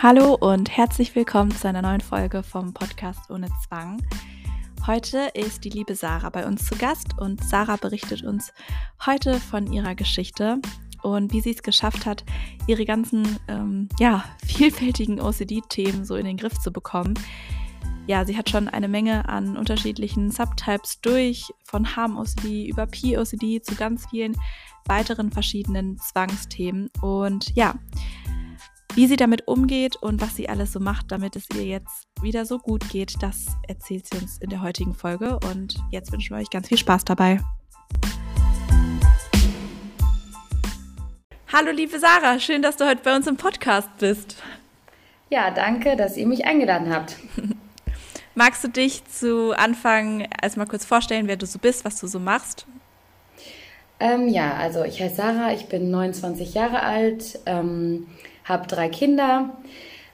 Hallo und herzlich willkommen zu einer neuen Folge vom Podcast ohne Zwang. Heute ist die liebe Sarah bei uns zu Gast und Sarah berichtet uns heute von ihrer Geschichte und wie sie es geschafft hat, ihre ganzen ähm, ja, vielfältigen OCD-Themen so in den Griff zu bekommen. Ja, sie hat schon eine Menge an unterschiedlichen Subtypes durch, von Harm-OCD über P-OCD zu ganz vielen weiteren verschiedenen Zwangsthemen. Und ja, wie sie damit umgeht und was sie alles so macht, damit es ihr jetzt wieder so gut geht, das erzählt sie uns in der heutigen Folge. Und jetzt wünschen wir euch ganz viel Spaß dabei. Hallo liebe Sarah, schön, dass du heute bei uns im Podcast bist. Ja, danke, dass ihr mich eingeladen habt. Magst du dich zu Anfang erstmal kurz vorstellen, wer du so bist, was du so machst? Ähm, ja, also ich heiße Sarah, ich bin 29 Jahre alt, ähm, habe drei Kinder,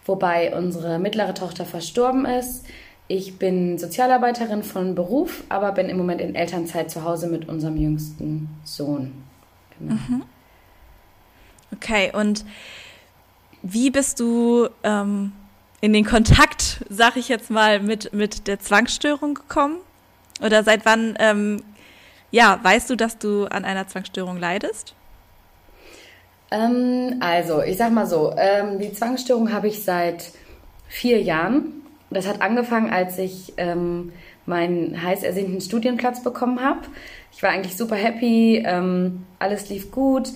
wobei unsere mittlere Tochter verstorben ist. Ich bin Sozialarbeiterin von Beruf, aber bin im Moment in Elternzeit zu Hause mit unserem jüngsten Sohn. Genau. Mhm. Okay, und wie bist du ähm, in den Kontakt, sag ich jetzt mal, mit, mit der Zwangsstörung gekommen? Oder seit wann, ähm, ja, weißt du, dass du an einer Zwangsstörung leidest? Ähm, also, ich sag mal so, ähm, die Zwangsstörung habe ich seit vier Jahren. Das hat angefangen, als ich ähm, meinen heiß ersehnten Studienplatz bekommen habe. Ich war eigentlich super happy, ähm, alles lief gut.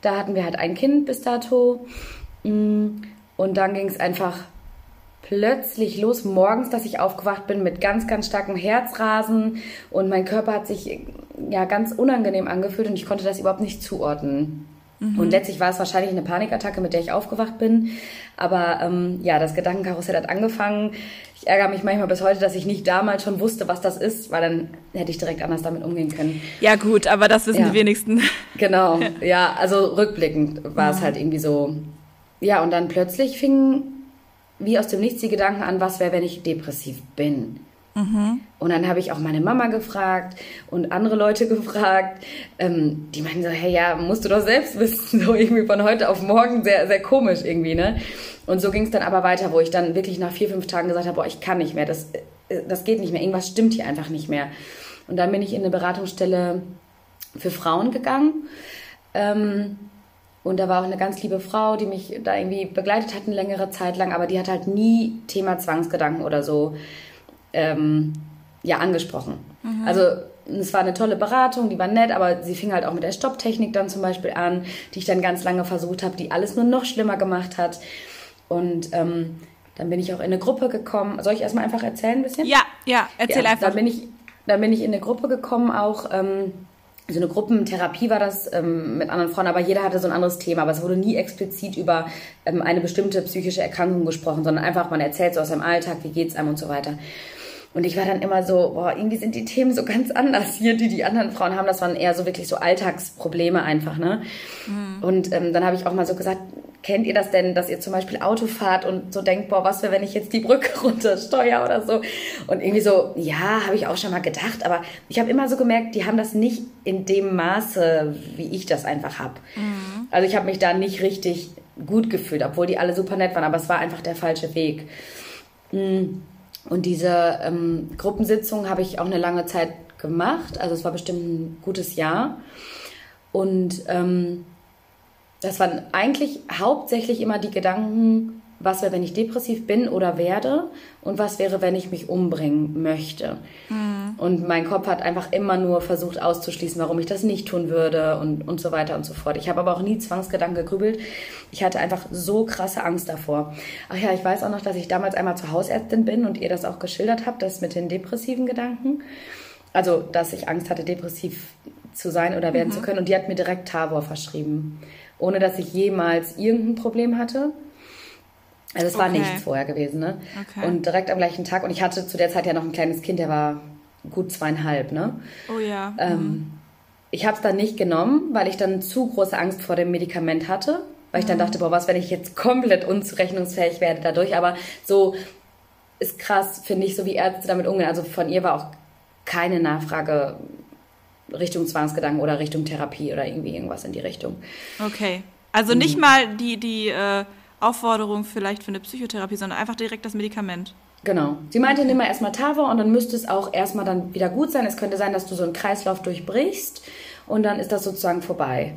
Da hatten wir halt ein Kind bis dato. Mm, und dann ging es einfach plötzlich los, morgens, dass ich aufgewacht bin mit ganz, ganz starkem Herzrasen und mein Körper hat sich ja ganz unangenehm angefühlt und ich konnte das überhaupt nicht zuordnen. Mhm. Und letztlich war es wahrscheinlich eine Panikattacke, mit der ich aufgewacht bin. Aber ähm, ja, das Gedankenkarussell hat angefangen. Ich ärgere mich manchmal bis heute, dass ich nicht damals schon wusste, was das ist, weil dann hätte ich direkt anders damit umgehen können. Ja gut, aber das wissen ja. die wenigsten. Genau, ja, also rückblickend war ja. es halt irgendwie so. Ja, und dann plötzlich fing wie aus dem Nichts die Gedanken an, was wäre, wenn ich depressiv bin. Mhm. Und dann habe ich auch meine Mama gefragt und andere Leute gefragt. Ähm, die meinen so, hey, ja, musst du doch selbst wissen. So irgendwie von heute auf morgen sehr, sehr komisch irgendwie, ne? Und so ging es dann aber weiter, wo ich dann wirklich nach vier, fünf Tagen gesagt habe, boah, ich kann nicht mehr, das, äh, das geht nicht mehr, irgendwas stimmt hier einfach nicht mehr. Und dann bin ich in eine Beratungsstelle für Frauen gegangen. Ähm, und da war auch eine ganz liebe Frau, die mich da irgendwie begleitet hat eine längere Zeit lang, aber die hat halt nie Thema Zwangsgedanken oder so ähm, ja, angesprochen. Mhm. Also es war eine tolle Beratung, die war nett, aber sie fing halt auch mit der Stopptechnik dann zum Beispiel an, die ich dann ganz lange versucht habe, die alles nur noch schlimmer gemacht hat. Und ähm, dann bin ich auch in eine Gruppe gekommen. Soll ich erstmal einfach erzählen ein bisschen? Ja, ja, erzähl ja, einfach. Dann bin, ich, dann bin ich in eine Gruppe gekommen, auch ähm, so eine Gruppentherapie war das ähm, mit anderen Frauen, aber jeder hatte so ein anderes Thema. Aber es wurde nie explizit über ähm, eine bestimmte psychische Erkrankung gesprochen, sondern einfach, man erzählt so aus seinem Alltag, wie geht's einem und so weiter. Und ich war dann immer so, boah, irgendwie sind die Themen so ganz anders hier, die die anderen Frauen haben. Das waren eher so wirklich so Alltagsprobleme einfach, ne? Mhm. Und ähm, dann habe ich auch mal so gesagt, kennt ihr das denn, dass ihr zum Beispiel Auto fahrt und so denkt, boah, was wäre, wenn ich jetzt die Brücke runtersteuere oder so? Und irgendwie so, ja, habe ich auch schon mal gedacht, aber ich habe immer so gemerkt, die haben das nicht in dem Maße, wie ich das einfach habe. Mhm. Also ich habe mich da nicht richtig gut gefühlt, obwohl die alle super nett waren, aber es war einfach der falsche Weg. Mhm. Und diese ähm, Gruppensitzung habe ich auch eine lange Zeit gemacht. Also es war bestimmt ein gutes Jahr. Und ähm, das waren eigentlich hauptsächlich immer die Gedanken, was wäre, wenn ich depressiv bin oder werde und was wäre, wenn ich mich umbringen möchte. Mhm. Und mein Kopf hat einfach immer nur versucht auszuschließen, warum ich das nicht tun würde und, und so weiter und so fort. Ich habe aber auch nie Zwangsgedanken gegrübelt. Ich hatte einfach so krasse Angst davor. Ach ja, ich weiß auch noch, dass ich damals einmal zur Hausärztin bin und ihr das auch geschildert habt, das mit den depressiven Gedanken. Also, dass ich Angst hatte, depressiv zu sein oder werden mhm. zu können. Und die hat mir direkt Tavor verschrieben, ohne dass ich jemals irgendein Problem hatte. Also es war okay. nichts vorher gewesen, ne? Okay. Und direkt am gleichen Tag, und ich hatte zu der Zeit ja noch ein kleines Kind, der war gut zweieinhalb, ne? Oh ja. Ähm, mhm. Ich habe es dann nicht genommen, weil ich dann zu große Angst vor dem Medikament hatte, weil ich dann mhm. dachte, boah, was, wenn ich jetzt komplett unzurechnungsfähig werde dadurch. Aber so ist krass, finde ich, so wie Ärzte damit umgehen. Also von ihr war auch keine Nachfrage Richtung Zwangsgedanken oder Richtung Therapie oder irgendwie irgendwas in die Richtung. Okay. Also nicht mhm. mal die, die äh, Aufforderung vielleicht für eine Psychotherapie, sondern einfach direkt das Medikament. Genau. Sie meinte, nimm mal erstmal Tava und dann müsste es auch erstmal dann wieder gut sein. Es könnte sein, dass du so einen Kreislauf durchbrichst und dann ist das sozusagen vorbei.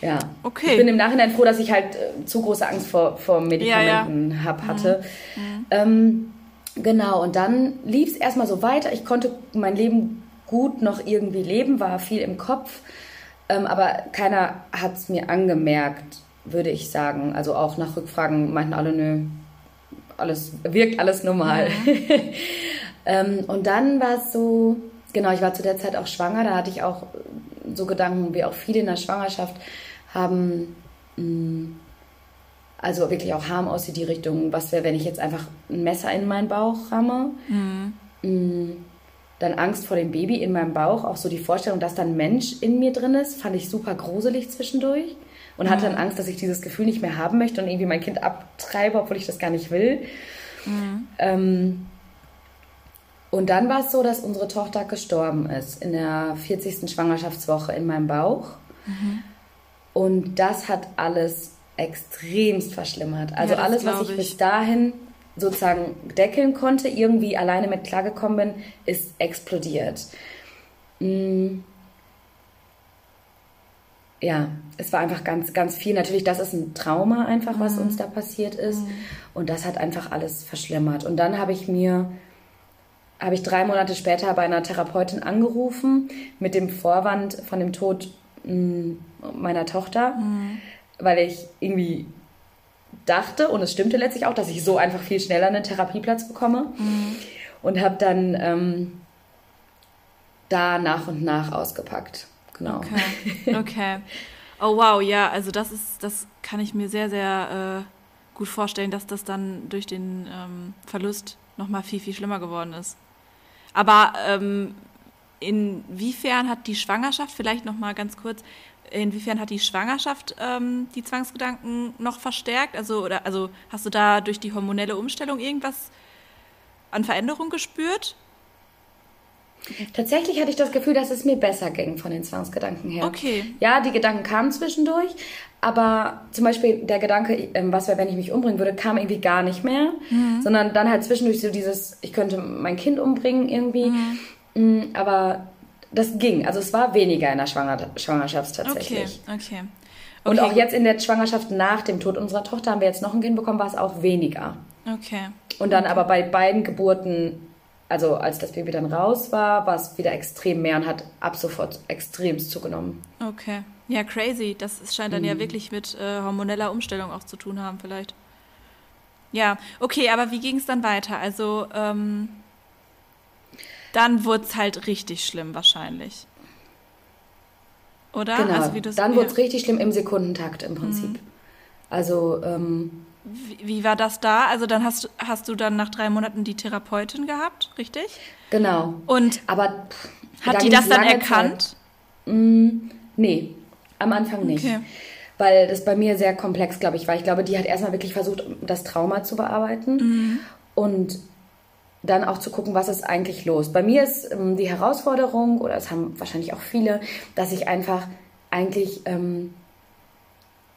Ja. Okay. Ich bin im Nachhinein froh, dass ich halt äh, zu große Angst vor, vor Medikamenten ja, ja. hab, hatte. Mhm. Mhm. Ähm, genau, und dann lief es erstmal so weiter. Ich konnte mein Leben gut noch irgendwie leben, war viel im Kopf, ähm, aber keiner hat es mir angemerkt, würde ich sagen. Also auch nach Rückfragen meinten alle, nö, alles wirkt alles normal. Mhm. ähm, und dann war es so, genau, ich war zu der Zeit auch schwanger, da hatte ich auch so Gedanken, wie auch viele in der Schwangerschaft haben, mh, mm, also wirklich auch Harm aus die Richtung, was wäre, wenn ich jetzt einfach ein Messer in meinen Bauch ramme. Mhm. Mh, mm, dann Angst vor dem Baby in meinem Bauch, auch so die Vorstellung, dass da ein Mensch in mir drin ist, fand ich super gruselig zwischendurch und mhm. hatte dann Angst, dass ich dieses Gefühl nicht mehr haben möchte und irgendwie mein Kind abtreibe, obwohl ich das gar nicht will. Mhm. Ähm, und dann war es so, dass unsere Tochter gestorben ist in der 40. Schwangerschaftswoche in meinem Bauch. Mhm. Und das hat alles extremst verschlimmert. Also ja, alles, was ich, ich bis dahin sozusagen deckeln konnte, irgendwie alleine mit klargekommen bin, ist explodiert. Mhm ja, es war einfach ganz, ganz viel. Natürlich, das ist ein Trauma einfach, was mhm. uns da passiert ist. Mhm. Und das hat einfach alles verschlimmert. Und dann habe ich mir, habe ich drei Monate später bei einer Therapeutin angerufen mit dem Vorwand von dem Tod mm, meiner Tochter, mhm. weil ich irgendwie dachte, und es stimmte letztlich auch, dass ich so einfach viel schneller einen Therapieplatz bekomme. Mhm. Und habe dann ähm, da nach und nach ausgepackt. Genau. Okay. okay. Oh wow, ja, also das ist, das kann ich mir sehr, sehr äh, gut vorstellen, dass das dann durch den ähm, Verlust nochmal viel, viel schlimmer geworden ist. Aber ähm, inwiefern hat die Schwangerschaft, vielleicht nochmal ganz kurz, inwiefern hat die Schwangerschaft ähm, die Zwangsgedanken noch verstärkt? Also, oder, also hast du da durch die hormonelle Umstellung irgendwas an Veränderung gespürt? Tatsächlich hatte ich das Gefühl, dass es mir besser ging von den Zwangsgedanken her. Okay. Ja, die Gedanken kamen zwischendurch, aber zum Beispiel der Gedanke, ähm, was wäre, wenn ich mich umbringen würde, kam irgendwie gar nicht mehr, mhm. sondern dann halt zwischendurch so dieses, ich könnte mein Kind umbringen irgendwie. Mhm. Mm, aber das ging. Also es war weniger in der Schwanger Schwangerschaft tatsächlich. Okay, okay. okay. Und auch jetzt in der Schwangerschaft nach dem Tod unserer Tochter haben wir jetzt noch ein Kind bekommen, war es auch weniger. Okay. Und dann aber bei beiden Geburten also als das Baby dann raus war, war es wieder extrem mehr und hat ab sofort extremst zugenommen. Okay. Ja, crazy. Das scheint dann mhm. ja wirklich mit äh, hormoneller Umstellung auch zu tun haben, vielleicht. Ja, okay, aber wie ging es dann weiter? Also, ähm, dann wurde es halt richtig schlimm wahrscheinlich. Oder? Genau, also, dann wurde es richtig schlimm im Sekundentakt im Prinzip. Mhm. Also, ähm, wie, wie, war das da? Also dann hast, hast du dann nach drei Monaten die Therapeutin gehabt, richtig? Genau. Und aber pff, hat die das dann erkannt? Mm, nee, am Anfang nicht. Okay. Weil das bei mir sehr komplex, glaube ich, war. Ich glaube, die hat erstmal wirklich versucht, das Trauma zu bearbeiten mhm. und dann auch zu gucken, was ist eigentlich los. Bei mir ist ähm, die Herausforderung, oder es haben wahrscheinlich auch viele, dass ich einfach eigentlich ähm,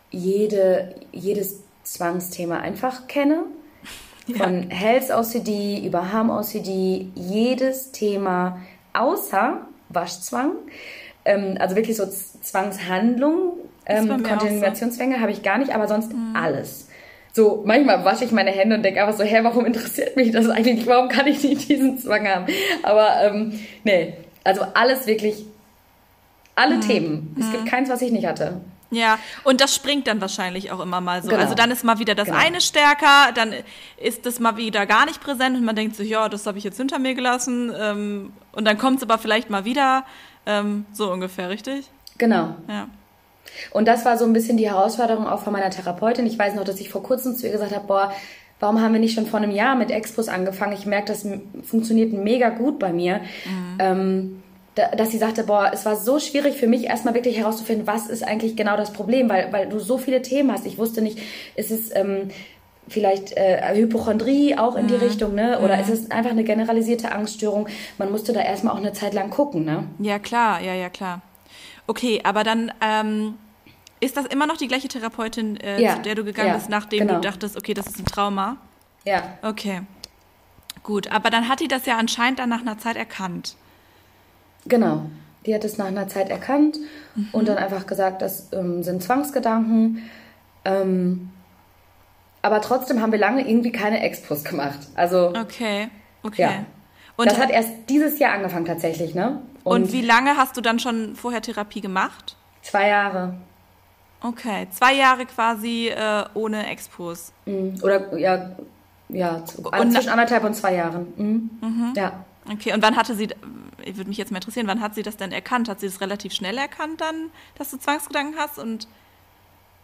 jede, jedes Zwangsthema einfach kenne. Ja. Von Health OCD über Harm OCD, jedes Thema außer Waschzwang. Ähm, also wirklich so Zwangshandlung, ähm, Kontinuationszwänge so. habe ich gar nicht, aber sonst mhm. alles. So, manchmal wasche ich meine Hände und denke einfach so, hä, warum interessiert mich das eigentlich? Warum kann ich nicht diesen Zwang haben? Aber ähm, nee, also alles wirklich, alle mhm. Themen. Es mhm. gibt keins, was ich nicht hatte. Ja, und das springt dann wahrscheinlich auch immer mal so. Genau. Also dann ist mal wieder das genau. eine stärker, dann ist das mal wieder gar nicht präsent und man denkt sich, ja, das habe ich jetzt hinter mir gelassen. Ähm, und dann kommt es aber vielleicht mal wieder, ähm, so ungefähr, richtig? Genau. Ja. Und das war so ein bisschen die Herausforderung auch von meiner Therapeutin. Ich weiß noch, dass ich vor kurzem zu ihr gesagt habe, boah, warum haben wir nicht schon vor einem Jahr mit Expos angefangen? Ich merke, das funktioniert mega gut bei mir. Mhm. Ähm, dass sie sagte, boah, es war so schwierig für mich erstmal wirklich herauszufinden, was ist eigentlich genau das Problem, weil, weil du so viele Themen hast. Ich wusste nicht, ist es ähm, vielleicht äh, Hypochondrie auch in mhm. die Richtung, ne? Oder mhm. ist es einfach eine generalisierte Angststörung? Man musste da erstmal auch eine Zeit lang gucken, ne? Ja, klar, ja, ja, klar. Okay, aber dann, ähm, Ist das immer noch die gleiche Therapeutin, äh, ja. zu der du gegangen ja, bist, nachdem genau. du dachtest, okay, das ist ein Trauma? Ja. Okay. Gut, aber dann hat die das ja anscheinend dann nach einer Zeit erkannt. Genau. Die hat es nach einer Zeit erkannt mhm. und dann einfach gesagt, das ähm, sind Zwangsgedanken. Ähm, aber trotzdem haben wir lange irgendwie keine Expos gemacht. Also. Okay, okay. Ja. Und das hat erst dieses Jahr angefangen tatsächlich, ne? Und, und wie lange hast du dann schon vorher Therapie gemacht? Zwei Jahre. Okay, zwei Jahre quasi äh, ohne Expos. Mhm. Oder ja, ja, also zwischen anderthalb und zwei Jahren. Mhm. Mhm. Ja. Okay, und wann hatte sie, ich würde mich jetzt mal interessieren, wann hat sie das denn erkannt? Hat sie das relativ schnell erkannt dann, dass du Zwangsgedanken hast und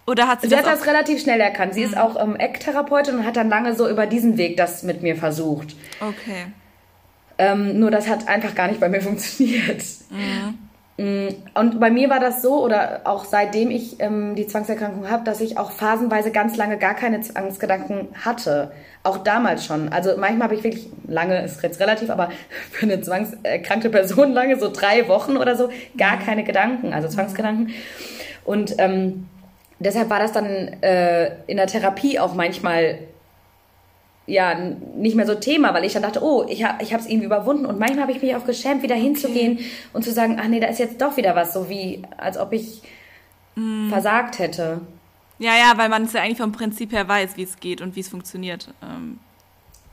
oder hat sie, sie das hat das relativ schnell erkannt. Sie mhm. ist auch ähm, Ecktherapeutin und hat dann lange so über diesen Weg das mit mir versucht. Okay. Ähm, nur das hat einfach gar nicht bei mir funktioniert. Mhm. Mm, und bei mir war das so, oder auch seitdem ich ähm, die Zwangserkrankung habe, dass ich auch phasenweise ganz lange gar keine Zwangsgedanken hatte. Auch damals schon. Also manchmal habe ich wirklich lange, ist jetzt relativ, aber für eine zwangserkrankte Person lange, so drei Wochen oder so, gar mhm. keine Gedanken, also Zwangsgedanken. Und ähm, deshalb war das dann äh, in der Therapie auch manchmal ja nicht mehr so Thema, weil ich dann dachte, oh, ich, ha, ich habe es irgendwie überwunden und manchmal habe ich mich auch geschämt, wieder hinzugehen okay. und zu sagen, ach nee, da ist jetzt doch wieder was, so wie als ob ich mm. versagt hätte. Ja, ja, weil man es ja eigentlich vom Prinzip her weiß, wie es geht und wie es funktioniert. Ähm,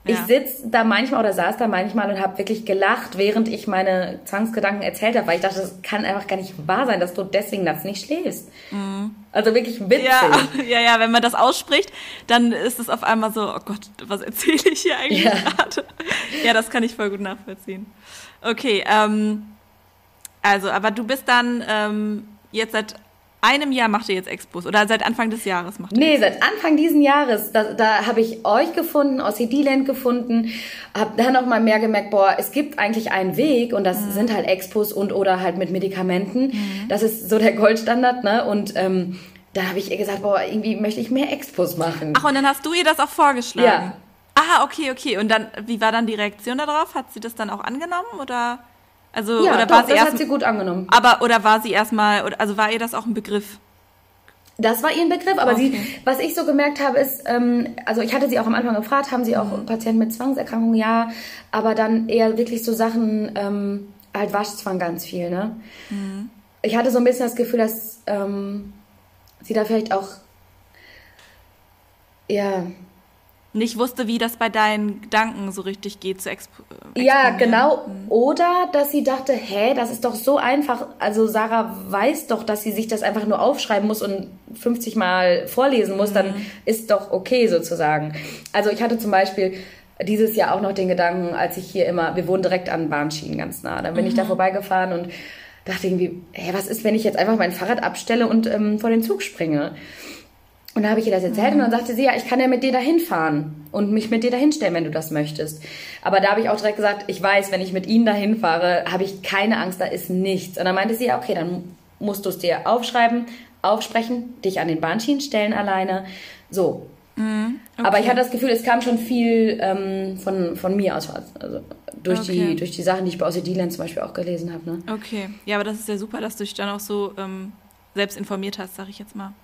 ja. Ich sitze da manchmal oder saß da manchmal und habe wirklich gelacht, während ich meine Zwangsgedanken erzählt habe, weil ich dachte, das kann einfach gar nicht wahr sein, dass du deswegen nachts nicht schläfst. Mhm. Also wirklich witzig. Ja, ja, ja, wenn man das ausspricht, dann ist es auf einmal so, oh Gott, was erzähle ich hier eigentlich ja. gerade? Ja, das kann ich voll gut nachvollziehen. Okay, ähm, also, aber du bist dann ähm, jetzt seit einem Jahr macht ihr jetzt Expos oder seit Anfang des Jahres macht ihr Nee, Expos? seit Anfang diesen Jahres. Da, da habe ich euch gefunden, OCD-Land gefunden, habe dann auch mal mehr gemerkt, boah, es gibt eigentlich einen Weg und das mhm. sind halt Expos und oder halt mit Medikamenten. Mhm. Das ist so der Goldstandard, ne? Und ähm, da habe ich ihr gesagt, boah, irgendwie möchte ich mehr Expos machen. Ach, und dann hast du ihr das auch vorgeschlagen? Ja. Ah, okay, okay. Und dann, wie war dann die Reaktion darauf? Hat sie das dann auch angenommen oder? Also, ja, oder doch, war sie das erst, hat sie gut angenommen. Aber, oder war sie erstmal, also war ihr das auch ein Begriff? Das war ihr ein Begriff, aber okay. sie, was ich so gemerkt habe, ist, ähm, also ich hatte sie auch am Anfang gefragt, haben sie auch mhm. Patienten mit Zwangserkrankungen? Ja, aber dann eher wirklich so Sachen, ähm, halt Waschzwang ganz viel, ne? Mhm. Ich hatte so ein bisschen das Gefühl, dass ähm, sie da vielleicht auch, ja, nicht wusste, wie das bei deinen Gedanken so richtig geht zu exp Ja, genau. Mhm. Oder dass sie dachte, hä, das ist doch so einfach. Also Sarah weiß doch, dass sie sich das einfach nur aufschreiben muss und 50 Mal vorlesen muss, mhm. dann ist doch okay sozusagen. Also ich hatte zum Beispiel dieses Jahr auch noch den Gedanken, als ich hier immer, wir wohnen direkt an Bahnschienen ganz nah. Dann bin mhm. ich da mhm. vorbeigefahren und dachte irgendwie, hä, was ist, wenn ich jetzt einfach mein Fahrrad abstelle und ähm, vor den Zug springe? Und da habe ich ihr das erzählt mhm. und dann sagte sie, ja, ich kann ja mit dir dahin fahren und mich mit dir dahin stellen, wenn du das möchtest. Aber da habe ich auch direkt gesagt, ich weiß, wenn ich mit ihnen dahin fahre, habe ich keine Angst, da ist nichts. Und dann meinte sie, ja, okay, dann musst du es dir aufschreiben, aufsprechen, dich an den Bahnschienen stellen alleine. So. Mhm, okay. Aber ich hatte das Gefühl, es kam schon viel ähm, von, von mir aus. Also durch, okay. die, durch die Sachen, die ich bei OCD-Land zum Beispiel auch gelesen habe. Ne? Okay. Ja, aber das ist ja super, dass du dich dann auch so ähm, selbst informiert hast, sag ich jetzt mal.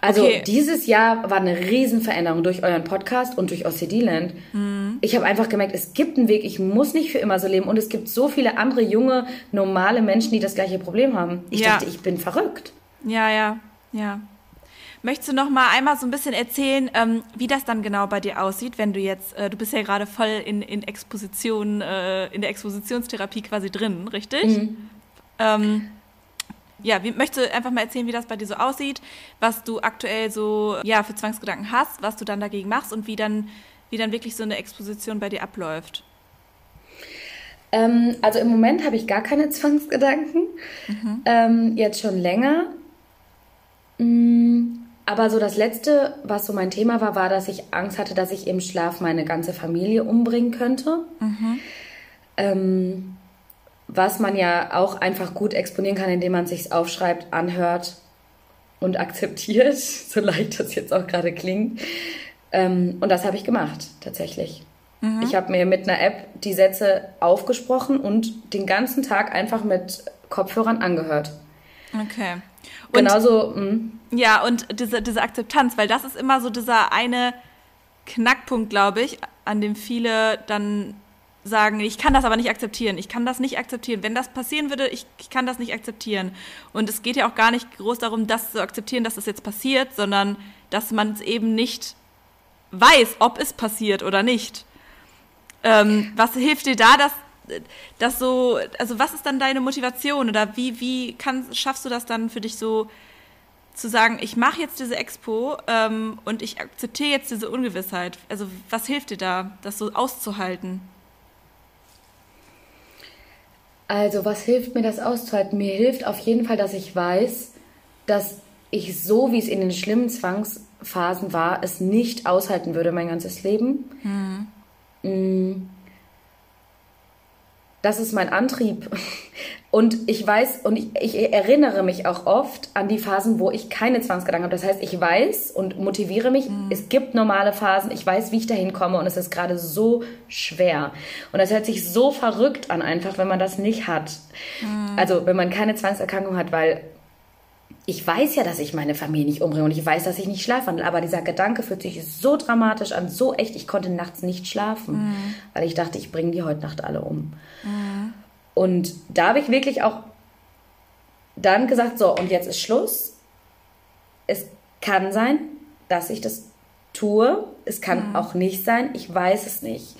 Also okay. dieses Jahr war eine Riesenveränderung durch euren Podcast und durch OCD-Land. Mhm. Ich habe einfach gemerkt, es gibt einen Weg, ich muss nicht für immer so leben und es gibt so viele andere junge, normale Menschen, die das gleiche Problem haben. Ich ja. dachte, ich bin verrückt. Ja, ja, ja. Möchtest du noch mal einmal so ein bisschen erzählen, ähm, wie das dann genau bei dir aussieht, wenn du jetzt, äh, du bist ja gerade voll in, in Exposition, äh, in der Expositionstherapie quasi drin, richtig? Mhm. Ähm, ja, wie, möchtest du einfach mal erzählen, wie das bei dir so aussieht, was du aktuell so ja, für Zwangsgedanken hast, was du dann dagegen machst und wie dann, wie dann wirklich so eine Exposition bei dir abläuft? Ähm, also im Moment habe ich gar keine Zwangsgedanken. Mhm. Ähm, jetzt schon länger. Mm, aber so das Letzte, was so mein Thema war, war, dass ich Angst hatte, dass ich im Schlaf meine ganze Familie umbringen könnte. Mhm. Ähm, was man ja auch einfach gut exponieren kann, indem man sich aufschreibt, anhört und akzeptiert, so leicht das jetzt auch gerade klingt. Ähm, und das habe ich gemacht, tatsächlich. Mhm. Ich habe mir mit einer App die Sätze aufgesprochen und den ganzen Tag einfach mit Kopfhörern angehört. Okay. Und, Genauso. Mh. Ja, und diese, diese Akzeptanz, weil das ist immer so dieser eine Knackpunkt, glaube ich, an dem viele dann sagen, ich kann das aber nicht akzeptieren, ich kann das nicht akzeptieren. Wenn das passieren würde, ich, ich kann das nicht akzeptieren. Und es geht ja auch gar nicht groß darum, das zu akzeptieren, dass das jetzt passiert, sondern dass man es eben nicht weiß, ob es passiert oder nicht. Ähm, was hilft dir da, dass, dass so, also was ist dann deine Motivation oder wie, wie kann, schaffst du das dann für dich so zu sagen, ich mache jetzt diese Expo ähm, und ich akzeptiere jetzt diese Ungewissheit? Also was hilft dir da, das so auszuhalten? Also, was hilft mir das auszuhalten? Mir hilft auf jeden Fall, dass ich weiß, dass ich so, wie es in den schlimmen Zwangsphasen war, es nicht aushalten würde, mein ganzes Leben. Mhm. Das ist mein Antrieb. Und ich weiß und ich, ich, erinnere mich auch oft an die Phasen, wo ich keine Zwangsgedanken habe. Das heißt, ich weiß und motiviere mich, mhm. es gibt normale Phasen, ich weiß, wie ich dahin komme und es ist gerade so schwer. Und das hört sich so verrückt an, einfach, wenn man das nicht hat. Mhm. Also, wenn man keine Zwangserkrankung hat, weil ich weiß ja, dass ich meine Familie nicht umbringe und ich weiß, dass ich nicht schlafen aber dieser Gedanke fühlt sich so dramatisch an, so echt, ich konnte nachts nicht schlafen, mhm. weil ich dachte, ich bringe die heute Nacht alle um. Mhm. Und da habe ich wirklich auch dann gesagt, so, und jetzt ist Schluss. Es kann sein, dass ich das tue. Es kann mhm. auch nicht sein. Ich weiß es nicht.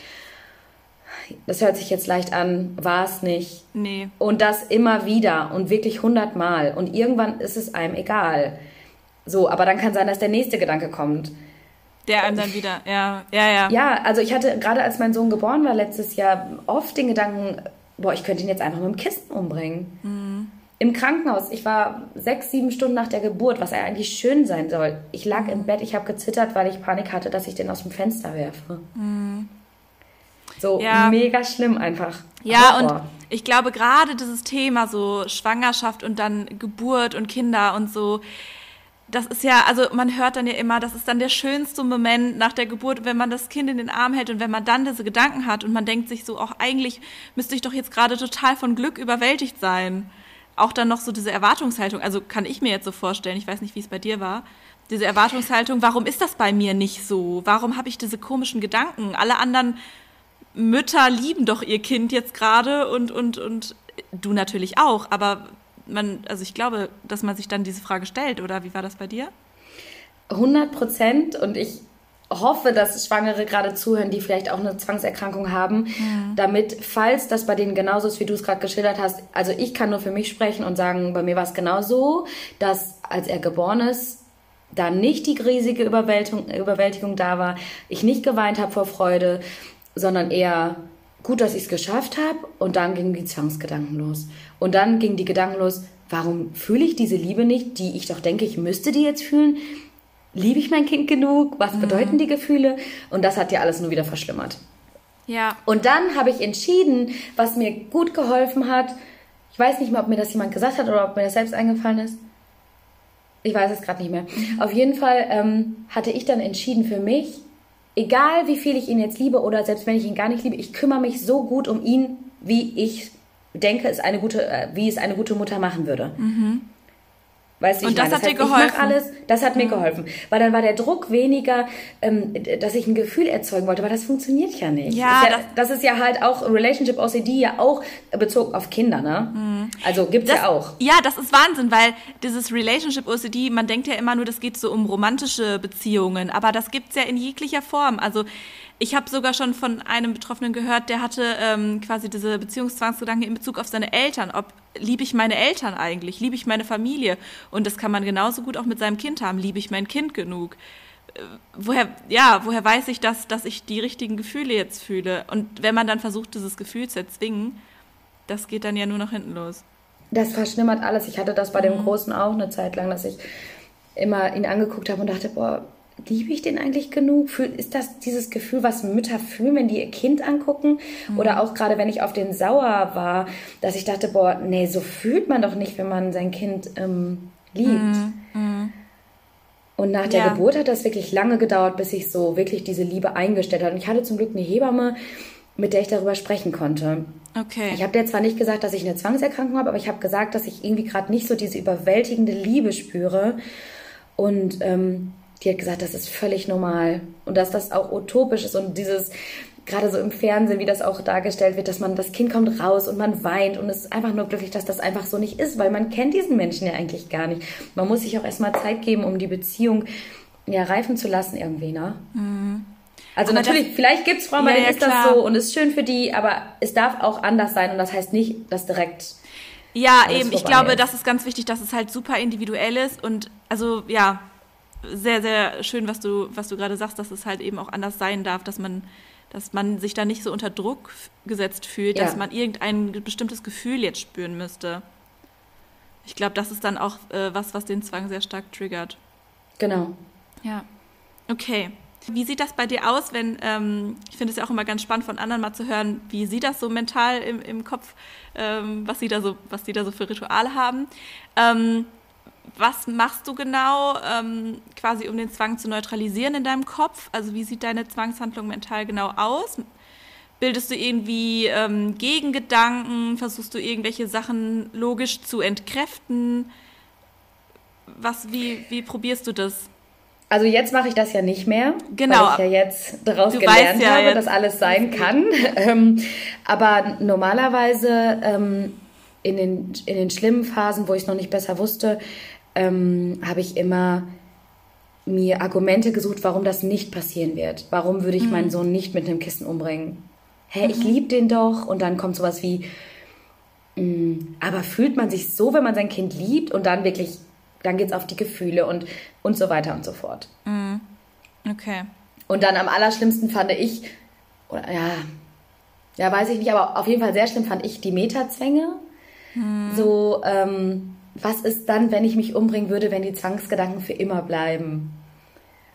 Das hört sich jetzt leicht an, war es nicht. Nee. Und das immer wieder und wirklich hundertmal. Und irgendwann ist es einem egal. So, aber dann kann sein, dass der nächste Gedanke kommt. Der einem dann wieder, ja, ja, ja. Ja, also ich hatte gerade als mein Sohn geboren war letztes Jahr oft den Gedanken, boah, ich könnte ihn jetzt einfach mit dem Kissen umbringen. Mhm. Im Krankenhaus, ich war sechs, sieben Stunden nach der Geburt, was eigentlich schön sein soll. Ich lag im Bett, ich habe gezittert, weil ich Panik hatte, dass ich den aus dem Fenster werfe. Mhm. So ja. mega schlimm einfach. Ja, Horror. und ich glaube gerade dieses Thema so Schwangerschaft und dann Geburt und Kinder und so, das ist ja, also man hört dann ja immer, das ist dann der schönste Moment nach der Geburt, wenn man das Kind in den Arm hält und wenn man dann diese Gedanken hat und man denkt sich so, auch eigentlich müsste ich doch jetzt gerade total von Glück überwältigt sein. Auch dann noch so diese Erwartungshaltung, also kann ich mir jetzt so vorstellen, ich weiß nicht, wie es bei dir war, diese Erwartungshaltung, warum ist das bei mir nicht so? Warum habe ich diese komischen Gedanken? Alle anderen Mütter lieben doch ihr Kind jetzt gerade und, und, und du natürlich auch, aber man, also ich glaube, dass man sich dann diese Frage stellt, oder wie war das bei dir? 100 Prozent und ich hoffe, dass Schwangere gerade zuhören, die vielleicht auch eine Zwangserkrankung haben, mhm. damit, falls das bei denen genauso ist, wie du es gerade geschildert hast, also ich kann nur für mich sprechen und sagen, bei mir war es genauso, dass als er geboren ist, da nicht die riesige Überwältigung, Überwältigung da war, ich nicht geweint habe vor Freude, sondern eher gut, dass ich es geschafft habe und dann gingen die Zwangsgedanken los. Und dann gingen die Gedanken los, warum fühle ich diese Liebe nicht, die ich doch denke, ich müsste die jetzt fühlen? Liebe ich mein Kind genug? Was mhm. bedeuten die Gefühle? Und das hat ja alles nur wieder verschlimmert. Ja. Und dann habe ich entschieden, was mir gut geholfen hat. Ich weiß nicht mehr, ob mir das jemand gesagt hat oder ob mir das selbst eingefallen ist. Ich weiß es gerade nicht mehr. Auf jeden Fall ähm, hatte ich dann entschieden für mich, egal wie viel ich ihn jetzt liebe oder selbst wenn ich ihn gar nicht liebe, ich kümmere mich so gut um ihn, wie ich denke, es eine gute, äh, wie es eine gute Mutter machen würde. Mhm. Weißt du, und das meine? hat das heißt, dir geholfen. Ich mach alles, das hat mir geholfen. Weil dann war der Druck weniger, ähm, dass ich ein Gefühl erzeugen wollte, weil das funktioniert ja nicht. Ja, das, ist ja, das ist ja halt auch Relationship OCD ja auch bezogen auf Kinder, ne? Mhm. Also gibt's das, ja auch. Ja, das ist Wahnsinn, weil dieses Relationship OCD, man denkt ja immer nur, das geht so um romantische Beziehungen, aber das gibt's ja in jeglicher Form. Also ich habe sogar schon von einem Betroffenen gehört, der hatte ähm, quasi diese Beziehungszwangsgedanken in Bezug auf seine Eltern. Ob liebe ich meine Eltern eigentlich? Liebe ich meine Familie? Und das kann man genauso gut auch mit seinem Kind haben. Liebe ich mein Kind genug? Äh, woher, ja, woher weiß ich das, dass ich die richtigen Gefühle jetzt fühle? Und wenn man dann versucht, dieses Gefühl zu erzwingen, das geht dann ja nur nach hinten los. Das verschlimmert alles. Ich hatte das bei dem mhm. Großen auch eine Zeit lang, dass ich immer ihn angeguckt habe und dachte, boah, liebe ich den eigentlich genug? Ist das dieses Gefühl, was Mütter fühlen, wenn die ihr Kind angucken? Mhm. Oder auch gerade, wenn ich auf den sauer war, dass ich dachte, boah, nee, so fühlt man doch nicht, wenn man sein Kind ähm, liebt. Mhm. mhm. Und nach der ja. Geburt hat das wirklich lange gedauert, bis sich so wirklich diese Liebe eingestellt hat. Und ich hatte zum Glück eine Hebamme, mit der ich darüber sprechen konnte. Okay. Ich habe dir zwar nicht gesagt, dass ich eine Zwangserkrankung habe, aber ich habe gesagt, dass ich irgendwie gerade nicht so diese überwältigende Liebe spüre. Und ähm, die hat gesagt, das ist völlig normal und dass das auch utopisch ist und dieses gerade so im Fernsehen, wie das auch dargestellt wird, dass man das Kind kommt raus und man weint und ist einfach nur glücklich, dass das einfach so nicht ist, weil man kennt diesen Menschen ja eigentlich gar nicht. Man muss sich auch erstmal Zeit geben, um die Beziehung ja reifen zu lassen irgendwie, ne? Mhm. Also aber natürlich, das, vielleicht gibt es Frauen, bei ja, denen ja, ist klar. das so und ist schön für die, aber es darf auch anders sein und das heißt nicht, dass direkt. Ja, eben, ich glaube, ist. das ist ganz wichtig, dass es halt super individuell ist und also ja, sehr, sehr schön, was du, was du gerade sagst, dass es halt eben auch anders sein darf, dass man, dass man sich da nicht so unter Druck gesetzt fühlt, ja. dass man irgendein bestimmtes Gefühl jetzt spüren müsste. Ich glaube, das ist dann auch äh, was, was den Zwang sehr stark triggert. Genau. Ja. Okay. Wie sieht das bei dir aus, wenn, ähm, ich finde es ja auch immer ganz spannend von anderen mal zu hören, wie sie das so mental im, im Kopf, ähm, was sie da so, was sie da so für Rituale haben. Ähm, was machst du genau ähm, quasi, um den Zwang zu neutralisieren in deinem Kopf? Also wie sieht deine Zwangshandlung mental genau aus? Bildest du irgendwie ähm, Gegengedanken? Versuchst du irgendwelche Sachen logisch zu entkräften? Was, wie, wie probierst du das? Also jetzt mache ich das ja nicht mehr, genau. weil ich ja jetzt daraus du gelernt ja habe, jetzt. dass alles sein kann. Ähm, aber normalerweise ähm, in, den, in den schlimmen Phasen, wo ich es noch nicht besser wusste, ähm, habe ich immer mir Argumente gesucht, warum das nicht passieren wird. Warum würde ich mhm. meinen Sohn nicht mit einem Kissen umbringen? Hä, mhm. ich liebe den doch. Und dann kommt sowas wie, mh, mm, aber fühlt man sich so, wenn man sein Kind liebt und dann wirklich dann geht es auf die Gefühle und, und so weiter und so fort. Mhm. Okay. Und dann am allerschlimmsten fand ich, oder ja, ja, weiß ich nicht, aber auf jeden Fall sehr schlimm fand ich die Metazwänge. Mhm. So, ähm, was ist dann, wenn ich mich umbringen würde, wenn die Zwangsgedanken für immer bleiben?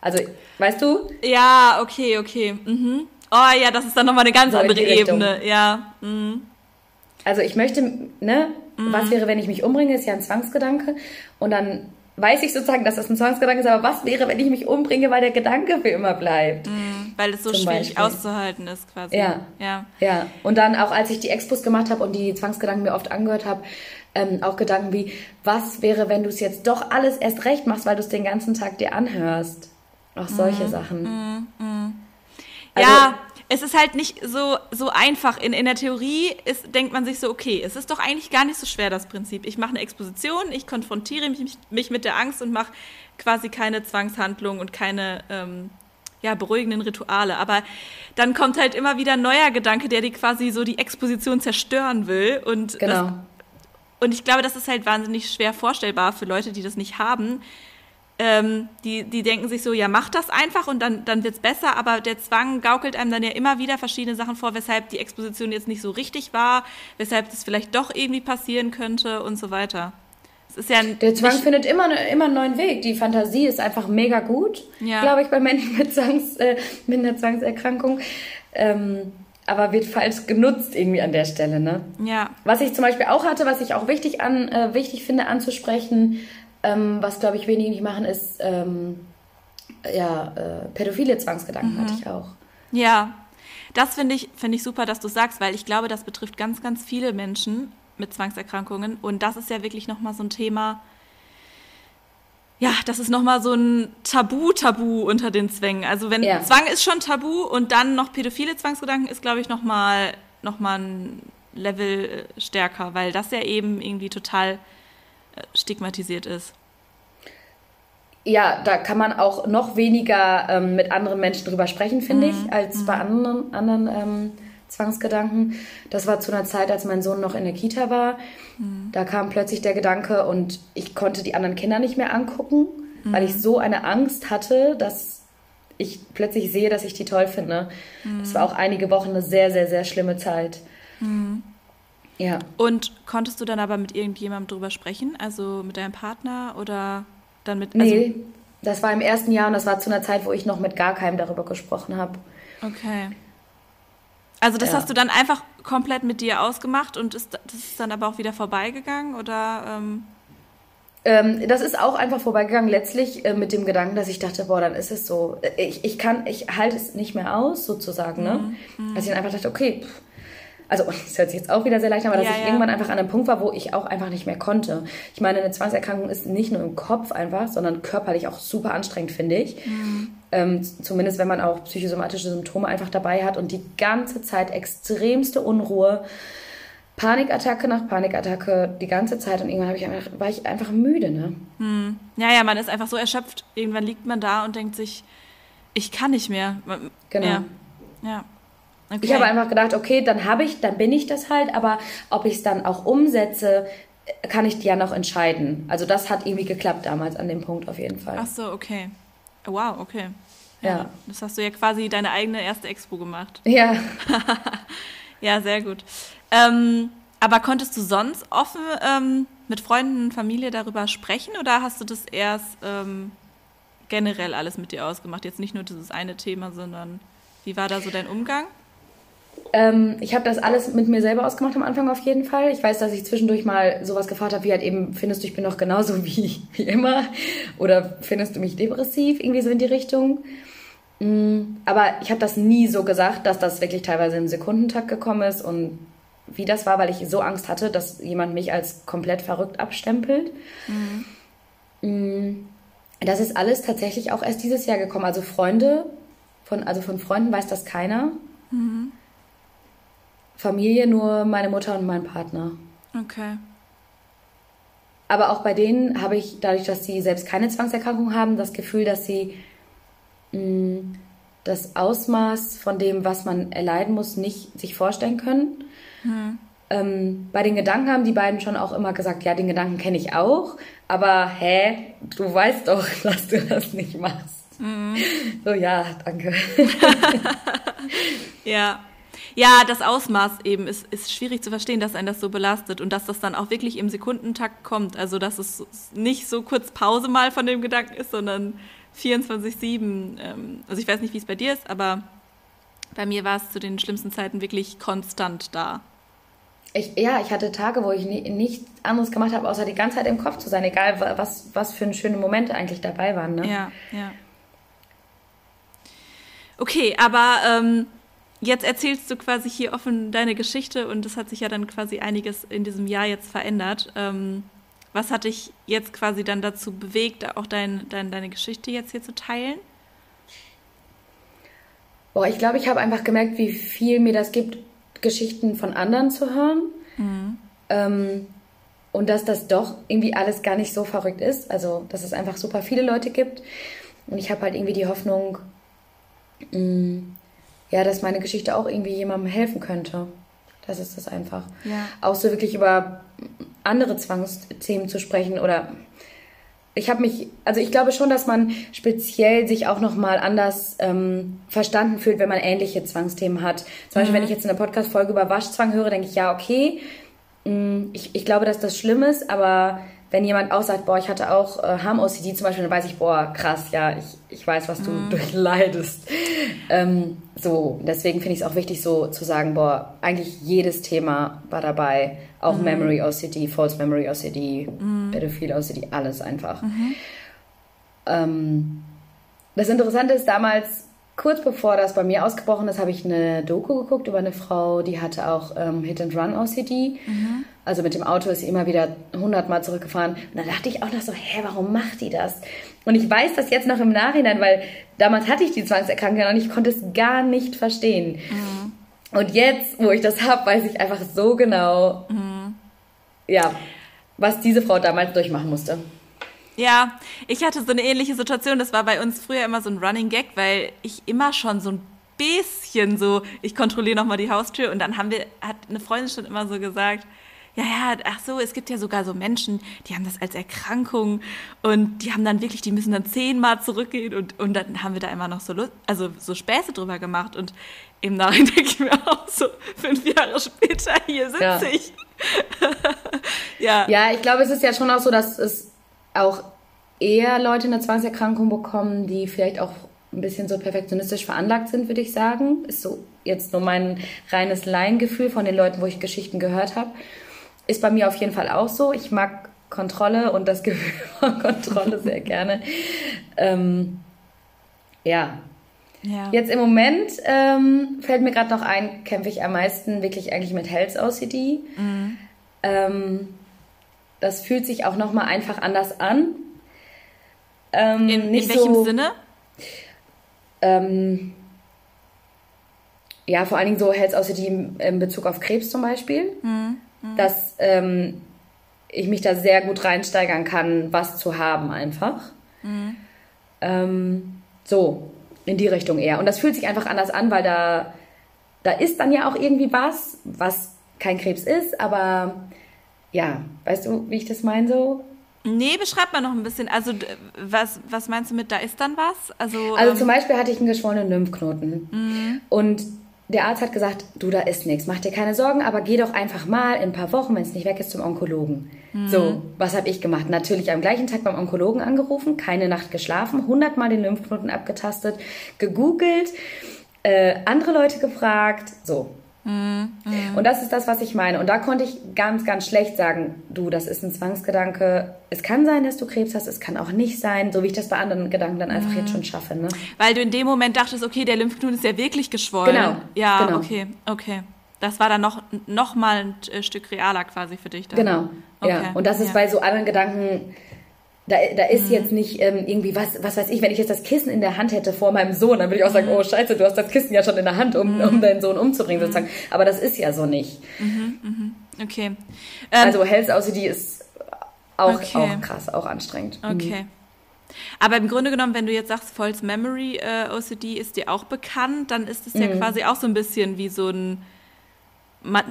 Also, weißt du? Ja, okay, okay. Mhm. Oh ja, das ist dann nochmal eine ganz so andere Ebene. Ja. Mhm. Also ich möchte, ne, mhm. was wäre, wenn ich mich umbringe, ist ja ein Zwangsgedanke. Und dann weiß ich sozusagen, dass das ein Zwangsgedanke ist, aber was wäre, wenn ich mich umbringe, weil der Gedanke für immer bleibt? Mhm, weil es so schwierig Beispiel. auszuhalten ist, quasi. Ja. ja. Ja. Und dann auch, als ich die Expos gemacht habe und die Zwangsgedanken mir oft angehört habe, ähm, auch Gedanken wie, was wäre, wenn du es jetzt doch alles erst recht machst, weil du es den ganzen Tag dir anhörst? Auch solche mhm. Sachen. Mhm. mhm. Also, ja, es ist halt nicht so, so einfach. In, in der Theorie ist, denkt man sich so, okay, es ist doch eigentlich gar nicht so schwer, das Prinzip. Ich mache eine Exposition, ich konfrontiere mich, mich mit der Angst und mache quasi keine Zwangshandlung und keine ähm, ja, beruhigenden Rituale. Aber dann kommt halt immer wieder ein neuer Gedanke, der die quasi so die Exposition zerstören will. Und, genau. das, und ich glaube, das ist halt wahnsinnig schwer vorstellbar für Leute, die das nicht haben ähm, die, die denken sich so, ja, mach das einfach und dann, dann es besser, aber der Zwang gaukelt einem dann ja immer wieder verschiedene Sachen vor, weshalb die Exposition jetzt nicht so richtig war, weshalb das vielleicht doch irgendwie passieren könnte und so weiter. Ist ja der Zwang findet immer, immer einen neuen Weg. Die Fantasie ist einfach mega gut, ja. glaube ich, bei Menschen mit, Zwangs, äh, mit einer Zwangserkrankung. Ähm, aber wird falsch genutzt irgendwie an der Stelle, ne? Ja. Was ich zum Beispiel auch hatte, was ich auch wichtig an äh, wichtig finde anzusprechen, ähm, was, glaube ich, wenige nicht machen, ist ähm, ja, äh, pädophile Zwangsgedanken mhm. hatte ich auch. Ja, das finde ich, find ich super, dass du sagst, weil ich glaube, das betrifft ganz, ganz viele Menschen mit Zwangserkrankungen. Und das ist ja wirklich nochmal so ein Thema, ja, das ist nochmal so ein Tabu-Tabu unter den Zwängen. Also wenn ja. Zwang ist schon Tabu und dann noch pädophile Zwangsgedanken ist, glaube ich, nochmal noch mal ein Level äh, stärker, weil das ja eben irgendwie total stigmatisiert ist. Ja, da kann man auch noch weniger ähm, mit anderen Menschen drüber sprechen, finde mhm. ich, als mhm. bei anderen, anderen ähm, Zwangsgedanken. Das war zu einer Zeit, als mein Sohn noch in der Kita war. Mhm. Da kam plötzlich der Gedanke und ich konnte die anderen Kinder nicht mehr angucken, weil ich mhm. so eine Angst hatte, dass ich plötzlich sehe, dass ich die toll finde. Das war auch einige Wochen eine sehr, sehr, sehr schlimme Zeit. Mhm. Ja. Und konntest du dann aber mit irgendjemandem drüber sprechen? Also mit deinem Partner oder dann mit. Also nee, das war im ersten Jahr und das war zu einer Zeit, wo ich noch mit gar keinem darüber gesprochen habe. Okay. Also das ja. hast du dann einfach komplett mit dir ausgemacht und ist, das ist dann aber auch wieder vorbeigegangen oder? Ähm Ähm, das ist auch einfach vorbeigegangen, letztlich äh, mit dem Gedanken, dass ich dachte, boah, dann ist es so. Ich, ich kann, ich halte es nicht mehr aus, sozusagen, ne? Mhm. Dass ich dann einfach dachte, okay, pff, also das hört sich jetzt auch wieder sehr leicht an, aber dass ja, ich ja. irgendwann einfach an einem Punkt war, wo ich auch einfach nicht mehr konnte. Ich meine, eine Zwangserkrankung ist nicht nur im Kopf einfach, sondern körperlich auch super anstrengend, finde ich. Mhm. Ähm, zumindest wenn man auch psychosomatische Symptome einfach dabei hat und die ganze Zeit extremste Unruhe. Panikattacke nach Panikattacke die ganze Zeit und irgendwann ich einfach, war ich einfach müde, ne? Hm. Ja, ja, man ist einfach so erschöpft. Irgendwann liegt man da und denkt sich, ich kann nicht mehr. Genau. Ja. ja. Okay. Ich habe einfach gedacht, okay, dann habe ich, dann bin ich das halt, aber ob ich es dann auch umsetze, kann ich ja noch entscheiden. Also das hat irgendwie geklappt damals an dem Punkt auf jeden Fall. Ach so, okay. Wow, okay. Ja. ja. Das hast du ja quasi deine eigene erste Expo gemacht. Ja. ja, sehr gut. Ähm, aber konntest du sonst offen ähm, mit Freunden und Familie darüber sprechen oder hast du das erst ähm, generell alles mit dir ausgemacht? Jetzt nicht nur dieses eine Thema, sondern wie war da so dein Umgang? Ähm, ich habe das alles mit mir selber ausgemacht am Anfang auf jeden Fall. Ich weiß, dass ich zwischendurch mal sowas gefragt habe, wie halt eben, findest du, ich bin noch genauso wie, wie immer? Oder findest du mich depressiv? Irgendwie so in die Richtung. Mm, aber ich habe das nie so gesagt, dass das wirklich teilweise im Sekundentakt gekommen ist und wie das war, weil ich so Angst hatte, dass jemand mich als komplett verrückt abstempelt. Mhm. Das ist alles tatsächlich auch erst dieses Jahr gekommen. Also Freunde, von, also von Freunden weiß das keiner. Mhm. Familie nur meine Mutter und mein Partner. Okay. Aber auch bei denen habe ich, dadurch, dass sie selbst keine Zwangserkrankung haben, das Gefühl, dass sie mh, mm, das Ausmaß von dem, was man erleiden muss, nicht sich vorstellen können. Hm. Ähm, bei den Gedanken haben die beiden schon auch immer gesagt, ja, den Gedanken kenne ich auch, aber hä, du weißt doch, dass du das nicht machst. Mhm. So, ja, danke. ja. Ja, das Ausmaß eben ist, ist schwierig zu verstehen, dass einen das so belastet und dass das dann auch wirklich im Sekundentakt kommt. Also, dass es nicht so kurz Pause mal von dem Gedanken ist, sondern 24-7. Ähm, also, ich weiß nicht, wie es bei dir ist, aber bei mir war es zu den schlimmsten Zeiten wirklich konstant da. Ich, ja, ich hatte Tage, wo ich nie, nichts anderes gemacht habe, außer die ganze Zeit im Kopf zu sein, egal was, was für schöne Momente eigentlich dabei waren. Ne? Ja, ja. Okay, aber ähm, jetzt erzählst du quasi hier offen deine Geschichte und es hat sich ja dann quasi einiges in diesem Jahr jetzt verändert. Ähm, was hat dich jetzt quasi dann dazu bewegt, auch dein, dein, deine Geschichte jetzt hier zu teilen? Boah, ich glaube, ich habe einfach gemerkt, wie viel mir das gibt, Geschichten von anderen zu hören. Mhm. Ähm, und dass das doch irgendwie alles gar nicht so verrückt ist. Also, dass es einfach super viele Leute gibt. Und ich habe halt irgendwie die Hoffnung, mh, mm, ja, dass meine Geschichte auch irgendwie jemandem helfen könnte. Das ist das einfach. Ja. Auch so wirklich über andere Zwangsthemen zu sprechen oder ich habe mich, also ich glaube schon, dass man speziell sich auch nochmal anders ähm, verstanden fühlt, wenn man ähnliche Zwangsthemen hat. Zum mhm. Beispiel, wenn ich jetzt eine Podcast-Folge über Waschzwang höre, denke ich, ja, okay, mm, ich, ich glaube, dass das schlimm ist, aber wenn jemand auch sagt, boah, ich hatte auch äh, Harm-OCD zum Beispiel, dann weiß ich, boah, krass, ja, ich, ich weiß, was du mm. durchleidest. Ähm, so, deswegen finde ich es auch wichtig, so zu sagen, boah, eigentlich jedes Thema war dabei. Auch mm. Memory OCD, False Memory OCD, mm. Pädophil OCD, alles einfach. -hmm. Ähm, das Interessante ist, damals kurz bevor das bei mir ausgebrochen ist, habe ich eine Doku geguckt über eine Frau, die hatte auch ähm, Hit and Run OCD. Mhm. Also mit dem Auto ist sie immer wieder hundertmal zurückgefahren. Und da dachte ich auch noch so, hä, warum macht die das? Und ich weiß das jetzt noch im Nachhinein, weil damals hatte ich die Zwangserkrankung und ich konnte es gar nicht verstehen. Mhm. Und jetzt, wo ich das habe, weiß ich einfach so genau, mhm. ja, was diese Frau damals durchmachen musste. Ja, ich hatte so eine ähnliche Situation. Das war bei uns früher immer so ein Running Gag, weil ich immer schon so ein bisschen so, ich kontrolliere nochmal die Haustür und dann haben wir, hat eine Freundin schon immer so gesagt, ja, ja, ach so, es gibt ja sogar so Menschen, die haben das als Erkrankung und die haben dann wirklich, die müssen dann zehnmal zurückgehen und, und dann haben wir da immer noch so Lust, also so Späße drüber gemacht und im Nachhinein denke ich mir auch so, fünf Jahre später, hier sitze ja. ich. ja. Ja, ich glaube, es ist ja schon auch so, dass es auch eher Leute eine Zwangserkrankung bekommen, die vielleicht auch ein bisschen so perfektionistisch veranlagt sind, würde ich sagen. Ist so jetzt nur mein reines Laiengefühl von den Leuten, wo ich Geschichten gehört habe. Ist bei mir auf jeden Fall auch so. Ich mag Kontrolle und das Gefühl von Kontrolle sehr gerne. Ähm, ja. ja. Jetzt im Moment ähm, fällt mir gerade noch ein, kämpfe ich am meisten wirklich eigentlich mit Health OCD. Mhm. Ähm, das fühlt sich auch nochmal einfach anders an. Ähm, in, in welchem so, Sinne? Ähm, ja, vor allen Dingen so Health OCD in Bezug auf Krebs zum Beispiel. Mhm. Mhm. Dass ähm, ich mich da sehr gut reinsteigern kann, was zu haben einfach. Mhm. Ähm, so, in die Richtung eher. Und das fühlt sich einfach anders an, weil da, da ist dann ja auch irgendwie was, was kein Krebs ist, aber ja, weißt du, wie ich das meine so? Nee, beschreib mal noch ein bisschen. Also, was, was meinst du mit, da ist dann was? Also, also ähm, zum Beispiel hatte ich einen geschwollenen Lymphknoten. Mhm. Und der Arzt hat gesagt, du, da ist nichts, mach dir keine Sorgen, aber geh doch einfach mal in ein paar Wochen, wenn es nicht weg ist, zum Onkologen. Mhm. So, was habe ich gemacht? Natürlich am gleichen Tag beim Onkologen angerufen, keine Nacht geschlafen, hundertmal den Lymphknoten abgetastet, gegoogelt, äh, andere Leute gefragt, so. Mhm. Und das ist das, was ich meine. Und da konnte ich ganz, ganz schlecht sagen, du, das ist ein Zwangsgedanke. Es kann sein, dass du Krebs hast, es kann auch nicht sein, so wie ich das bei anderen Gedanken dann einfach mhm. jetzt schon schaffe. Ne? Weil du in dem Moment dachtest, okay, der Lymphknoten ist ja wirklich geschwollen. Genau. Ja, genau. okay, okay. Das war dann noch, noch mal ein äh, Stück realer quasi für dich. Dann. Genau, okay. ja. Und das ist ja. bei so anderen Gedanken da, da ist mhm. jetzt nicht ähm, irgendwie was, was weiß ich, wenn ich jetzt das Kissen in der Hand hätte vor meinem Sohn, dann würde ich auch sagen, mhm. oh Scheiße, du hast das Kissen ja schon in der Hand, um, mhm. um deinen Sohn umzubringen mhm. sozusagen. Aber das ist ja so nicht. Mhm. Okay. Ähm, also Health OCD ist auch, okay. auch krass, auch anstrengend. Okay. Aber im Grunde genommen, wenn du jetzt sagst, False Memory äh, OCD ist dir auch bekannt, dann ist es ja quasi auch so ein bisschen wie so ein man,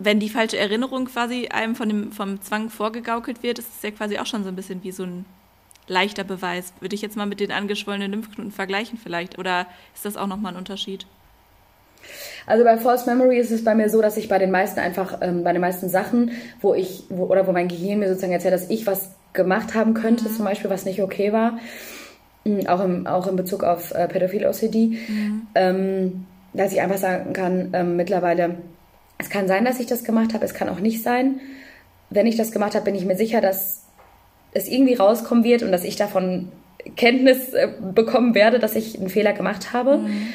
wenn die falsche Erinnerung quasi einem von dem, vom Zwang vorgegaukelt wird, ist es ja quasi auch schon so ein bisschen wie so ein leichter Beweis. Würde ich jetzt mal mit den angeschwollenen Lymphknoten vergleichen vielleicht? Oder ist das auch nochmal ein Unterschied? Also bei False Memory ist es bei mir so, dass ich bei den meisten einfach, ähm, bei den meisten Sachen, wo ich, wo, oder wo mein Gehirn mir sozusagen erzählt, dass ich was gemacht haben könnte, mhm. zum Beispiel, was nicht okay war, mm, auch im, auch in Bezug auf äh, Pädophil-OCD, mhm. ähm, dass ich einfach sagen kann, ähm, mittlerweile, es kann sein, dass ich das gemacht habe, es kann auch nicht sein. Wenn ich das gemacht habe, bin ich mir sicher, dass es irgendwie rauskommen wird und dass ich davon Kenntnis äh, bekommen werde, dass ich einen Fehler gemacht habe. Mhm.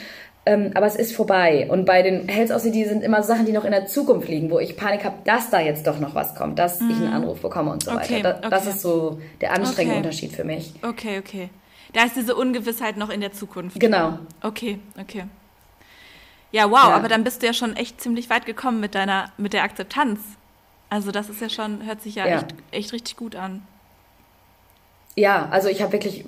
Ähm, aber es ist vorbei. Und bei den Health OCD sind immer Sachen, die noch in der Zukunft liegen, wo ich Panik habe, dass da jetzt doch noch was kommt, dass mhm. ich einen mhm. Anruf bekomme und so okay, weiter. Da, okay. Das ist so der anstrengende okay. Unterschied für mich. Okay, okay. Da ist diese Ungewissheit noch in der Zukunft. Genau. Okay, okay. Ja, wow, ja. aber dann bist du ja schon echt ziemlich weit gekommen mit deiner, mit der Akzeptanz. Also das ist ja schon, hört sich ja, ja. Echt, echt richtig gut an. Ja, also ich habe wirklich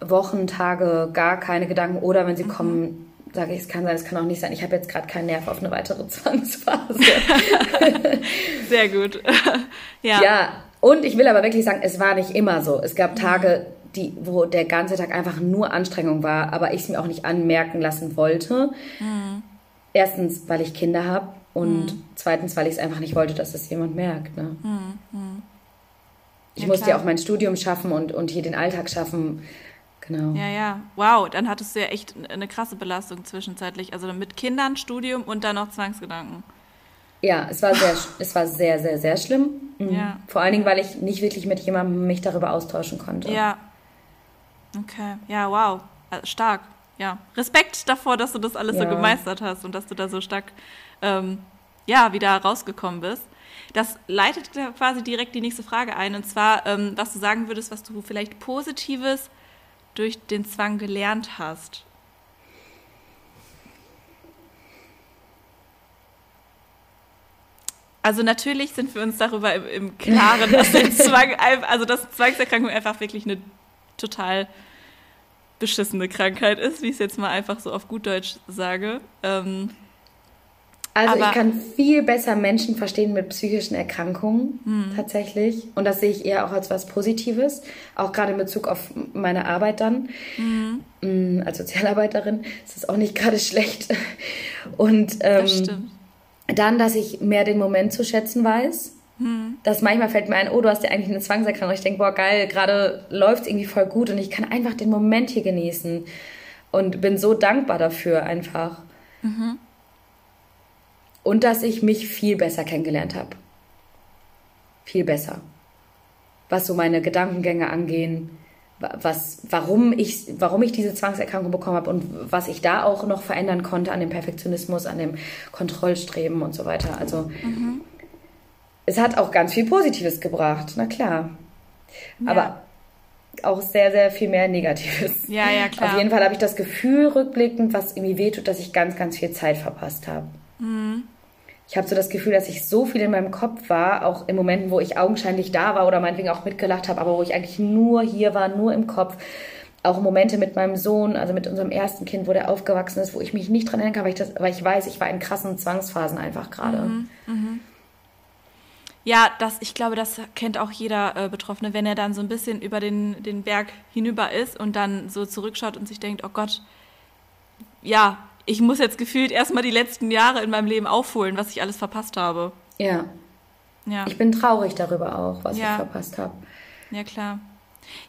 Wochen, Tage gar keine Gedanken oder wenn sie mhm. kommen, sage ich, es kann sein, es kann auch nicht sein. Ich habe jetzt gerade keinen Nerv auf eine weitere Zwangsphase. Sehr gut. ja. ja, und ich will aber wirklich sagen, es war nicht immer so. Es gab mhm. Tage, die, wo der ganze Tag einfach nur Anstrengung war, aber ich es mir auch nicht anmerken lassen wollte. Mhm. Erstens, weil ich Kinder habe und mhm. zweitens, weil ich es einfach nicht wollte, dass das jemand merkt. Ne? Mhm. Ich ja, musste ja auch mein Studium schaffen und, und hier den Alltag schaffen. Genau. Ja, ja. Wow, dann hattest du ja echt eine krasse Belastung zwischenzeitlich. Also mit Kindern, Studium und dann noch Zwangsgedanken. Ja, es war sehr, es war sehr, sehr, sehr schlimm. Mhm. Ja. Vor allen Dingen, weil ich nicht wirklich mit jemandem mich darüber austauschen konnte. Ja, Okay, ja, wow, äh, stark. Ja, Respekt davor, dass du das alles ja. so gemeistert hast und dass du da so stark, ähm, ja, wieder rausgekommen bist. Das leitet quasi direkt die nächste Frage ein, und zwar, ähm, was du sagen würdest, was du vielleicht Positives durch den Zwang gelernt hast. Also natürlich sind wir uns darüber im, im Klaren, dass der Zwang, also dass Zwangserkrankung einfach wirklich eine total beschissene Krankheit ist, wie ich es jetzt mal einfach so auf gut Deutsch sage. Ähm, also ich kann viel besser Menschen verstehen mit psychischen Erkrankungen mhm. tatsächlich. Und das sehe ich eher auch als was Positives, auch gerade in Bezug auf meine Arbeit dann. Mhm. Als Sozialarbeiterin ist das auch nicht gerade schlecht. Und ähm, das dann, dass ich mehr den Moment zu schätzen weiß Dass manchmal fällt mir ein, oh, du hast ja eigentlich eine Zwangserkrankung. Ich denke, boah, geil, gerade läuft es irgendwie voll gut und ich kann einfach den Moment hier genießen. Und bin so dankbar dafür einfach. Mhm. Und dass ich mich viel besser kennengelernt habe. Viel besser. was so meine Gedankengänge angehen, was, warum ich, warum ich diese Zwangserkrankung bekommen habe und was ich da auch noch verändern konnte an dem Perfektionismus, an dem Kontrollstreben und so weiter. Also mhm. Es hat auch ganz viel Positives gebracht, na klar. Ja. Aber auch sehr, sehr viel mehr Negatives. Ja, ja, klar. Auf jeden Fall habe ich das Gefühl rückblickend, was irgendwie wehtut, dass ich ganz, ganz viel Zeit verpasst habe. Mhm. Ich habe so das Gefühl, dass ich so viel in meinem Kopf war, auch in Momenten, wo ich augenscheinlich da war oder meinetwegen auch mitgelacht habe, aber wo ich eigentlich nur hier war, nur im Kopf. Auch Momente mit meinem Sohn, also mit unserem ersten Kind, wo der aufgewachsen ist, wo ich mich nicht dran erinnern kann, weil ich, das, weil ich weiß, ich war in krassen Zwangsphasen einfach gerade. Mhm, mh. Ja, das, ich glaube, das kennt auch jeder äh, Betroffene, wenn er dann so ein bisschen über den, den Berg hinüber ist und dann so zurückschaut und sich denkt, oh Gott, ja, ich muss jetzt gefühlt erstmal die letzten Jahre in meinem Leben aufholen, was ich alles verpasst habe. Ja. ja. Ich bin traurig darüber auch, was ja. ich verpasst habe. Ja, klar.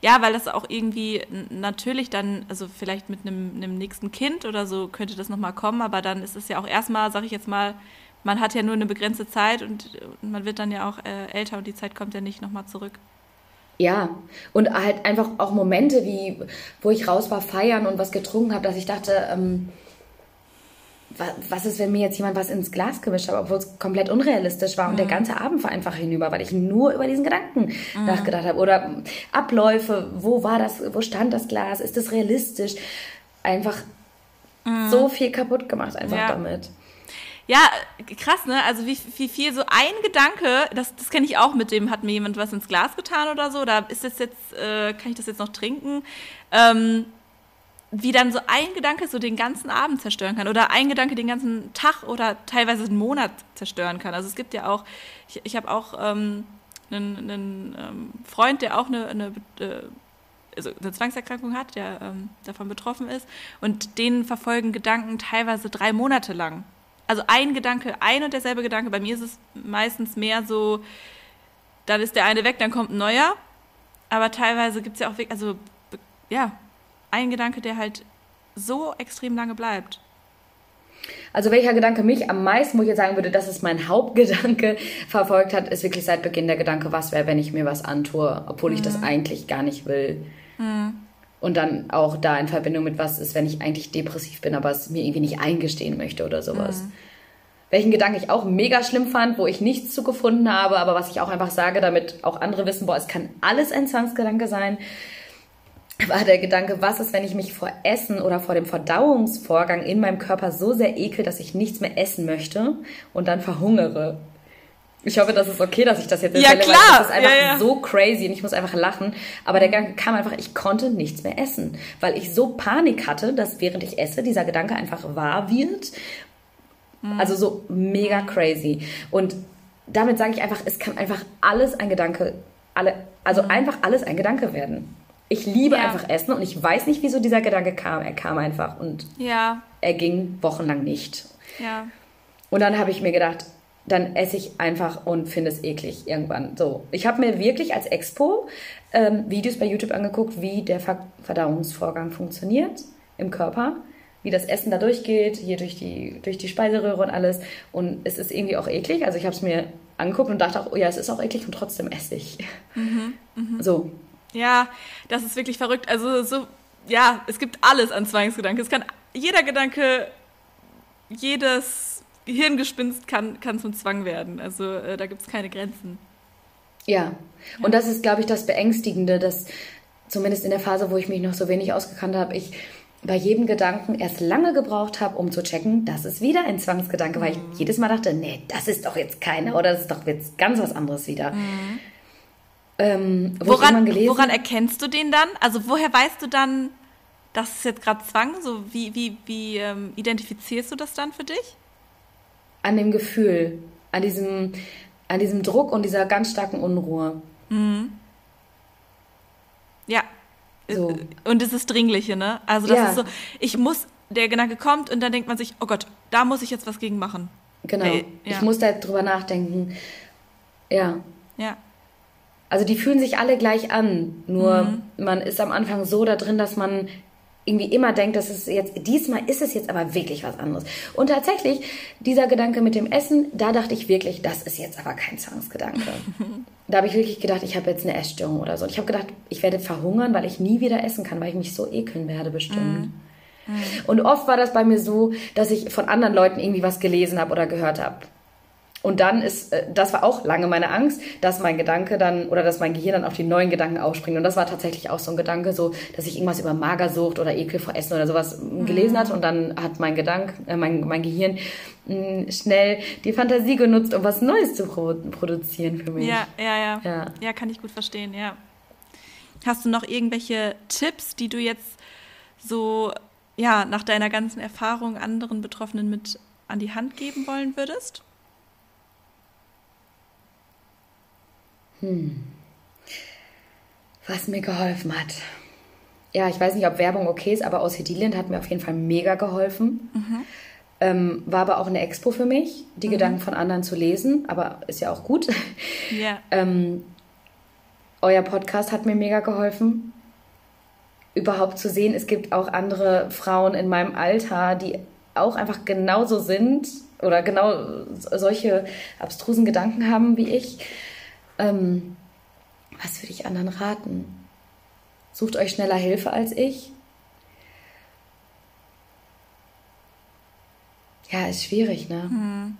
Ja, weil das auch irgendwie natürlich dann, also vielleicht mit einem, einem nächsten Kind oder so könnte das nochmal kommen, aber dann ist es ja auch erstmal, sag ich jetzt mal, man hat ja nur eine begrenzte Zeit und, man wird dann ja auch äh, älter und die Zeit kommt ja nicht nochmal zurück. Ja, und halt einfach auch Momente, wie wo ich raus war feiern und was getrunken habe, dass ich dachte, ähm, was ist, wenn mir jetzt jemand was ins Glas gemischt hat, obwohl es komplett unrealistisch war und der mhm. ganze Abend war einfach hinüber, weil ich nur über diesen Gedanken mhm. nachgedacht habe. Oder Abläufe, wo war das, wo stand das Glas, ist das realistisch? Einfach mhm. so viel kaputt gemacht einfach ja. damit. Ja, krass, ne? Also wie, wie viel so ein Gedanke, das, das kenne ich auch mit dem, hat mir jemand was ins Glas getan oder so, da ist das jetzt, äh, kann ich das jetzt noch trinken? Ähm, wie dann so ein Gedanke so den ganzen Abend zerstören kann oder ein Gedanke den ganzen Tag oder teilweise einen Monat zerstören kann. Also es gibt ja auch, ich, ich habe auch ähm, einen, einen ähm, Freund, der auch eine, eine äh, also eine Zwangserkrankung hat, der ähm, davon betroffen ist. Und denen verfolgen Gedanken teilweise drei Monate lang also ein Gedanke, ein und derselbe Gedanke. Bei mir ist es meistens mehr so, dann ist der eine weg, dann kommt ein neuer. Aber teilweise gibt es ja auch, also ja, ein Gedanke, der halt so extrem lange bleibt. Also welcher Gedanke mich am meisten, wo ich jetzt sagen würde, dass es mein Hauptgedanke verfolgt hat, ist wirklich seit Beginn der Gedanke, was wäre, wenn ich mir was antue, obwohl mhm. ich das mhm. eigentlich gar nicht will. Mhm. Und dann auch da in Verbindung mit was ist, wenn ich eigentlich depressiv bin, aber es mir irgendwie nicht eingestehen möchte oder sowas. Mhm. Welchen Gedanken ich auch mega schlimm fand, wo ich nichts zu gefunden habe, aber was ich auch einfach sage, damit auch andere wissen, boah, es kann alles ein Zwangsgedanke sein, war der Gedanke, was ist, wenn ich mich vor Essen oder vor dem Verdauungsvorgang in meinem Körper so sehr ekel, dass ich nichts mehr essen möchte und dann verhungere. Ich hoffe, das ist okay, dass ich das jetzt erzähle, ja, klar. weil das ist einfach ja, ja. so crazy und ich muss einfach lachen. Aber der Gedanke kam einfach, ich konnte nichts mehr essen, weil ich so Panik hatte, dass während ich esse, dieser Gedanke einfach wahr wird. Mhm. Also so mega crazy. Und damit sage ich einfach, es kann einfach alles ein Gedanke, alle, also mhm. einfach alles ein Gedanke werden. Ich liebe ja. einfach Essen und ich weiß nicht, wieso dieser Gedanke kam. Er kam einfach und ja. er ging wochenlang nicht. Ja. Und dann habe ich mir gedacht, dann esse ich einfach und finde es eklig irgendwann. So, ich habe mir wirklich als Expo ähm, Videos bei YouTube angeguckt, wie der Ver Verdauungsvorgang funktioniert im Körper, wie das Essen da durchgeht, hier durch die, durch die Speiseröhre und alles. Und es ist irgendwie auch eklig. Also ich habe es mir angeguckt und dachte auch, oh ja, es ist auch eklig und trotzdem esse ich. Mhm, mh. So. Ja, das ist wirklich verrückt. Also so, ja, es gibt alles an Zwangsgedanken. Es kann jeder Gedanke, jedes Hirngespinst kann, kann zum Zwang werden. Also äh, da gibt es keine Grenzen. Ja. und das ist, glaube ich, das Beängstigende, dass zumindest in der Phase, wo ich mich noch so wenig ausgekannt habe, ich bei jedem Gedanken erst lange gebraucht habe, um zu checken, das ist wieder ein Zwangsgedanke, weil ich mhm. jedes Mal dachte, nee, das ist doch jetzt keiner oder das ist doch jetzt ganz was anderes wieder. Mhm. Ähm, woran, woran erkennst du den dann? Also woher weißt du dann, das ist jetzt gerade Zwang? So wie, wie, wie ähm, identifizierst du das dann für dich? An dem Gefühl, an diesem, an diesem Druck und dieser ganz starken Unruhe. Mhm. Ja. So. Und es ist Dringliche, ne? Also das ja. ist so, ich muss, der Gedanke kommt und dann denkt man sich, oh Gott, da muss ich jetzt was gegen machen. Genau. Hey, ja. Ich muss da drüber nachdenken. Ja. Ja. Also die fühlen sich alle gleich an, nur mhm. man ist am Anfang so da drin, dass man irgendwie immer denkt, dass es jetzt, diesmal ist es jetzt aber wirklich was anderes. Und tatsächlich, dieser Gedanke mit dem Essen, da dachte ich wirklich, das ist jetzt aber kein Zwangsgedanke. da habe ich wirklich gedacht, ich habe jetzt eine Essstörung oder so. Und ich habe gedacht, ich werde verhungern, weil ich nie wieder essen kann, weil ich mich so ekeln werde bestimmt. Mm. Und oft war das bei mir so, dass ich von anderen Leuten irgendwie was gelesen habe oder gehört habe. Und dann ist, äh, das war auch lange meine Angst, dass mein Gedanke dann oder dass mein Gehirn dann auf die neuen Gedanken aufspringt. Und das war tatsächlich auch so ein Gedanke, so, dass ich irgendwas über Magersucht oder Ekel vor Essen oder sowas mhm. gelesen hat. Und dann hat mein Gedanke, äh, mein, mein Gehirn mh, schnell die Fantasie genutzt, um was Neues zu pro produzieren für mich. Ja, ja, ja, ja. Ja, kann ich gut verstehen, ja. Hast du noch irgendwelche Tipps, die du jetzt so, ja, nach deiner ganzen Erfahrung anderen Betroffenen mit an die Hand geben wollen würdest? Hm. Was mir geholfen hat. Ja, ich weiß nicht, ob Werbung okay ist, aber aus Hedilien hat mir auf jeden Fall mega geholfen. Mhm. Ähm, war aber auch eine Expo für mich, die mhm. Gedanken von anderen zu lesen, aber ist ja auch gut. Ja. ähm, euer Podcast hat mir mega geholfen. Überhaupt zu sehen, es gibt auch andere Frauen in meinem Alter, die auch einfach genauso sind oder genau solche abstrusen Gedanken haben wie ich. Ähm, was würde ich anderen raten? Sucht euch schneller Hilfe als ich. Ja, ist schwierig, ne? Hm.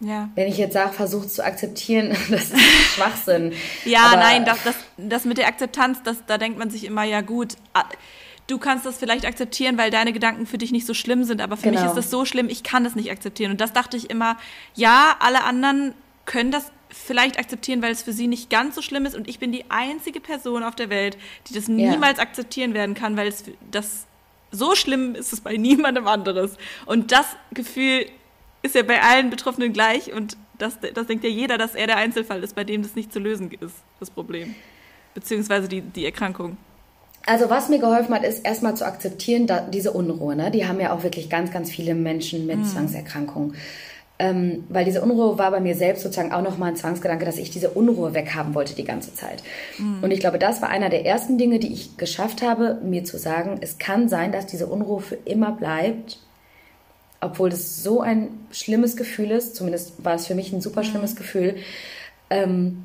Ja. Wenn ich jetzt sage, versucht zu akzeptieren, das ist Schwachsinn. ja, Aber nein, das, das, das mit der Akzeptanz, das, da denkt man sich immer, ja gut, du kannst das vielleicht akzeptieren, weil deine Gedanken für dich nicht so schlimm sind, aber für genau. mich ist das so schlimm, ich kann das nicht akzeptieren. Und das dachte ich immer, ja, alle anderen können das vielleicht akzeptieren, weil es für sie nicht ganz so schlimm ist und ich bin die einzige Person auf der Welt, die das niemals ja. akzeptieren werden kann, weil es das so schlimm ist es bei niemandem anderes. Und das Gefühl ist ja bei allen Betroffenen gleich und das, das denkt ja jeder, dass er der Einzelfall ist, bei dem das nicht zu lösen ist, das Problem. Beziehungsweise die, die Erkrankung. Also was mir geholfen hat, ist erstmal zu akzeptieren, da, diese Unruhe. Ne? Die haben ja auch wirklich ganz, ganz viele Menschen mit mhm. Zwangserkrankungen. Ähm, weil diese Unruhe war bei mir selbst sozusagen auch nochmal ein Zwangsgedanke, dass ich diese Unruhe weghaben wollte die ganze Zeit. Mhm. Und ich glaube, das war einer der ersten Dinge, die ich geschafft habe, mir zu sagen, es kann sein, dass diese Unruhe für immer bleibt, obwohl das so ein schlimmes Gefühl ist, zumindest war es für mich ein super schlimmes mhm. Gefühl. Ähm,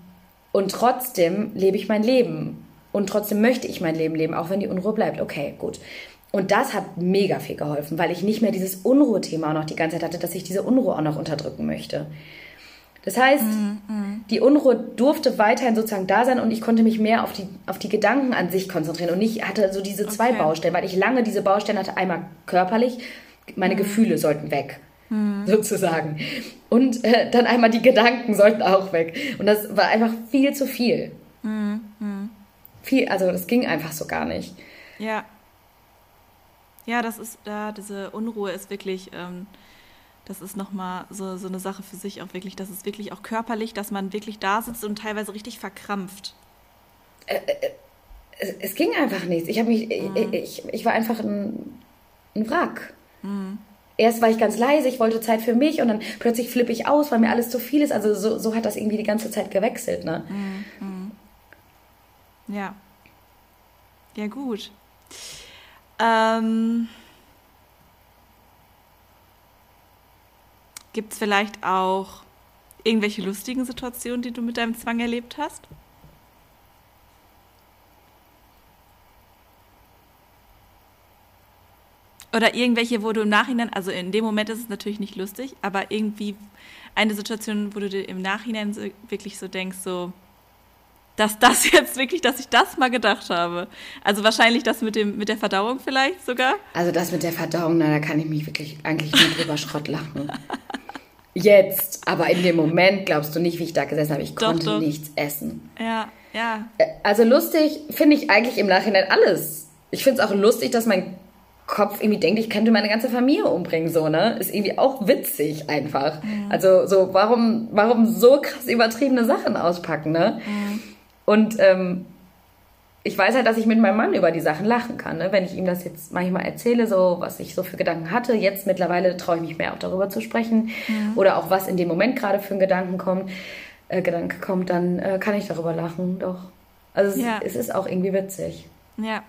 und trotzdem lebe ich mein Leben. Und trotzdem möchte ich mein Leben leben, auch wenn die Unruhe bleibt. Okay, gut. Und das hat mega viel geholfen, weil ich nicht mehr dieses Unruhethema auch noch die ganze Zeit hatte, dass ich diese Unruhe auch noch unterdrücken möchte. Das heißt, mm, mm. die Unruhe durfte weiterhin sozusagen da sein und ich konnte mich mehr auf die, auf die Gedanken an sich konzentrieren und nicht hatte so diese zwei okay. Baustellen, weil ich lange diese Baustellen hatte. Einmal körperlich, meine mm. Gefühle sollten weg, mm. sozusagen. Und äh, dann einmal die Gedanken sollten auch weg. Und das war einfach viel zu viel. Mm, mm. Viel, also das ging einfach so gar nicht. Ja. Ja, das ist, da, diese Unruhe ist wirklich, ähm, das ist nochmal so, so eine Sache für sich auch wirklich. Das ist wirklich auch körperlich, dass man wirklich da sitzt und teilweise richtig verkrampft. Äh, äh, es, es, ging einfach nichts. Ich habe mich, mhm. ich, ich war einfach ein, ein Wrack. Mhm. Erst war ich ganz leise, ich wollte Zeit für mich und dann plötzlich flippe ich aus, weil mir alles zu viel ist. Also so, so hat das irgendwie die ganze Zeit gewechselt. Ne? Mhm. mhm. Ja. Ja, gut. Ähm, Gibt es vielleicht auch irgendwelche lustigen Situationen, die du mit deinem Zwang erlebt hast? Oder irgendwelche, wo du im Nachhinein, also in dem Moment ist es natürlich nicht lustig, aber irgendwie eine Situation, wo du dir im Nachhinein so, wirklich so denkst, so, dass das jetzt wirklich, dass ich das mal gedacht habe. Also wahrscheinlich das mit, dem, mit der Verdauung vielleicht sogar. Also das mit der Verdauung, na, da kann ich mich wirklich eigentlich nur drüber Schrott lachen. Jetzt, aber in dem Moment glaubst du nicht, wie ich da gesessen habe. Ich doch, konnte doch. nichts essen. Ja, ja. Äh, also lustig finde ich eigentlich im Nachhinein alles. Ich finde es auch lustig, dass mein Kopf irgendwie denkt, ich könnte meine ganze Familie umbringen, so, ne? Ist irgendwie auch witzig einfach. Mhm. Also so, warum, warum so krass übertriebene Sachen auspacken, ne? Mhm. Und ähm, ich weiß halt, dass ich mit meinem Mann über die Sachen lachen kann. Ne? Wenn ich ihm das jetzt manchmal erzähle, so was ich so für Gedanken hatte. Jetzt mittlerweile traue ich mich mehr auch darüber zu sprechen. Mhm. Oder auch was in dem Moment gerade für ein Gedanken kommt, äh, Gedanke kommt, dann äh, kann ich darüber lachen, doch. Also es, ja. es ist auch irgendwie witzig. Ja,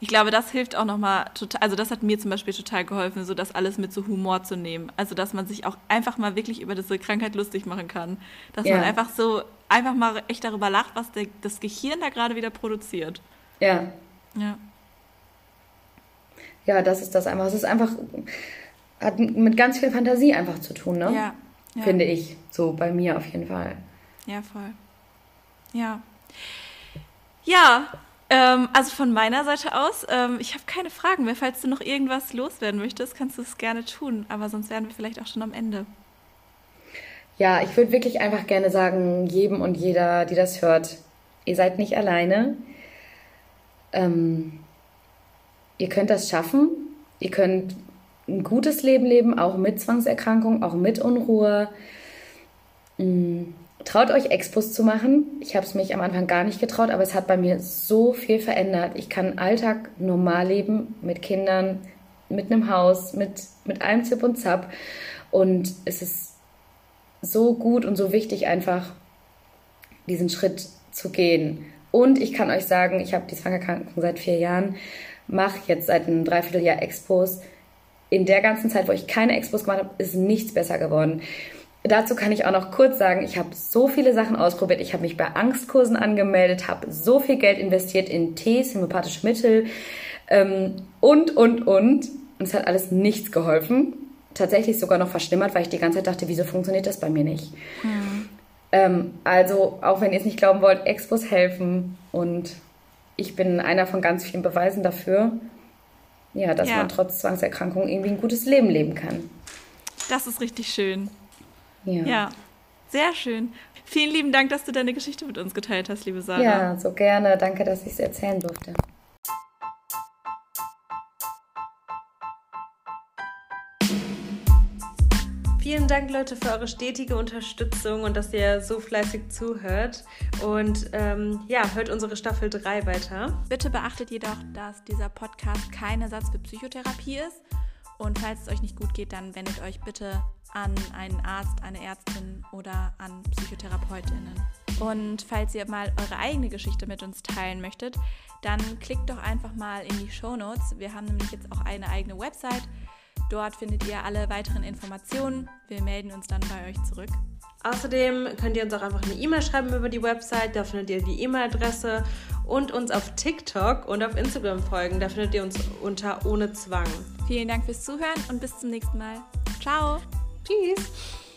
Ich glaube, das hilft auch nochmal total, also das hat mir zum Beispiel total geholfen, so das alles mit so Humor zu nehmen. Also dass man sich auch einfach mal wirklich über diese Krankheit lustig machen kann. Dass ja. man einfach so, einfach mal echt darüber lacht, was der, das Gehirn da gerade wieder produziert. Ja. Ja. Ja, das ist das einfach. Es ist einfach, hat mit ganz viel Fantasie einfach zu tun, ne? Ja. ja. Finde ich. So bei mir auf jeden Fall. Ja, voll. Ja. Ja, ähm, also von meiner Seite aus, ähm, ich habe keine Fragen mehr. Falls du noch irgendwas loswerden möchtest, kannst du es gerne tun. Aber sonst wären wir vielleicht auch schon am Ende. Ja, ich würde wirklich einfach gerne sagen, jedem und jeder, die das hört, ihr seid nicht alleine. Ähm, ihr könnt das schaffen. Ihr könnt ein gutes Leben leben, auch mit Zwangserkrankung, auch mit Unruhe. Traut euch Expos zu machen. Ich habe es mich am Anfang gar nicht getraut, aber es hat bei mir so viel verändert. Ich kann Alltag normal leben mit Kindern, mit einem Haus, mit, mit allem Zip und Zap. Und es ist so gut und so wichtig, einfach diesen Schritt zu gehen. Und ich kann euch sagen, ich habe die Zwangerkrankung seit vier Jahren, mache jetzt seit einem Dreivierteljahr Expos. In der ganzen Zeit, wo ich keine Expos gemacht habe, ist nichts besser geworden. Dazu kann ich auch noch kurz sagen, ich habe so viele Sachen ausprobiert. Ich habe mich bei Angstkursen angemeldet, habe so viel Geld investiert in Tees, homöopathische Mittel ähm, und, und, und. Und es hat alles nichts geholfen. Tatsächlich sogar noch verschlimmert, weil ich die ganze Zeit dachte, wieso funktioniert das bei mir nicht? Mhm. Ähm, also, auch wenn ihr es nicht glauben wollt, Expos helfen. Und ich bin einer von ganz vielen Beweisen dafür, ja, dass ja. man trotz Zwangserkrankung irgendwie ein gutes Leben leben kann. Das ist richtig schön. Ja. ja, sehr schön. Vielen lieben Dank, dass du deine Geschichte mit uns geteilt hast, liebe Sarah. Ja, so gerne. Danke, dass ich es erzählen durfte. Vielen Dank, Leute, für eure stetige Unterstützung und dass ihr so fleißig zuhört. Und ähm, ja, hört unsere Staffel 3 weiter. Bitte beachtet jedoch, dass dieser Podcast kein Ersatz für Psychotherapie ist. Und falls es euch nicht gut geht, dann wendet euch bitte an einen Arzt, eine Ärztin oder an Psychotherapeutinnen. Und falls ihr mal eure eigene Geschichte mit uns teilen möchtet, dann klickt doch einfach mal in die Show Notes. Wir haben nämlich jetzt auch eine eigene Website. Dort findet ihr alle weiteren Informationen. Wir melden uns dann bei euch zurück. Außerdem könnt ihr uns auch einfach eine E-Mail schreiben über die Website. Da findet ihr die E-Mail-Adresse und uns auf TikTok und auf Instagram folgen. Da findet ihr uns unter ohne Zwang. Vielen Dank fürs Zuhören und bis zum nächsten Mal. Ciao! Tschüss.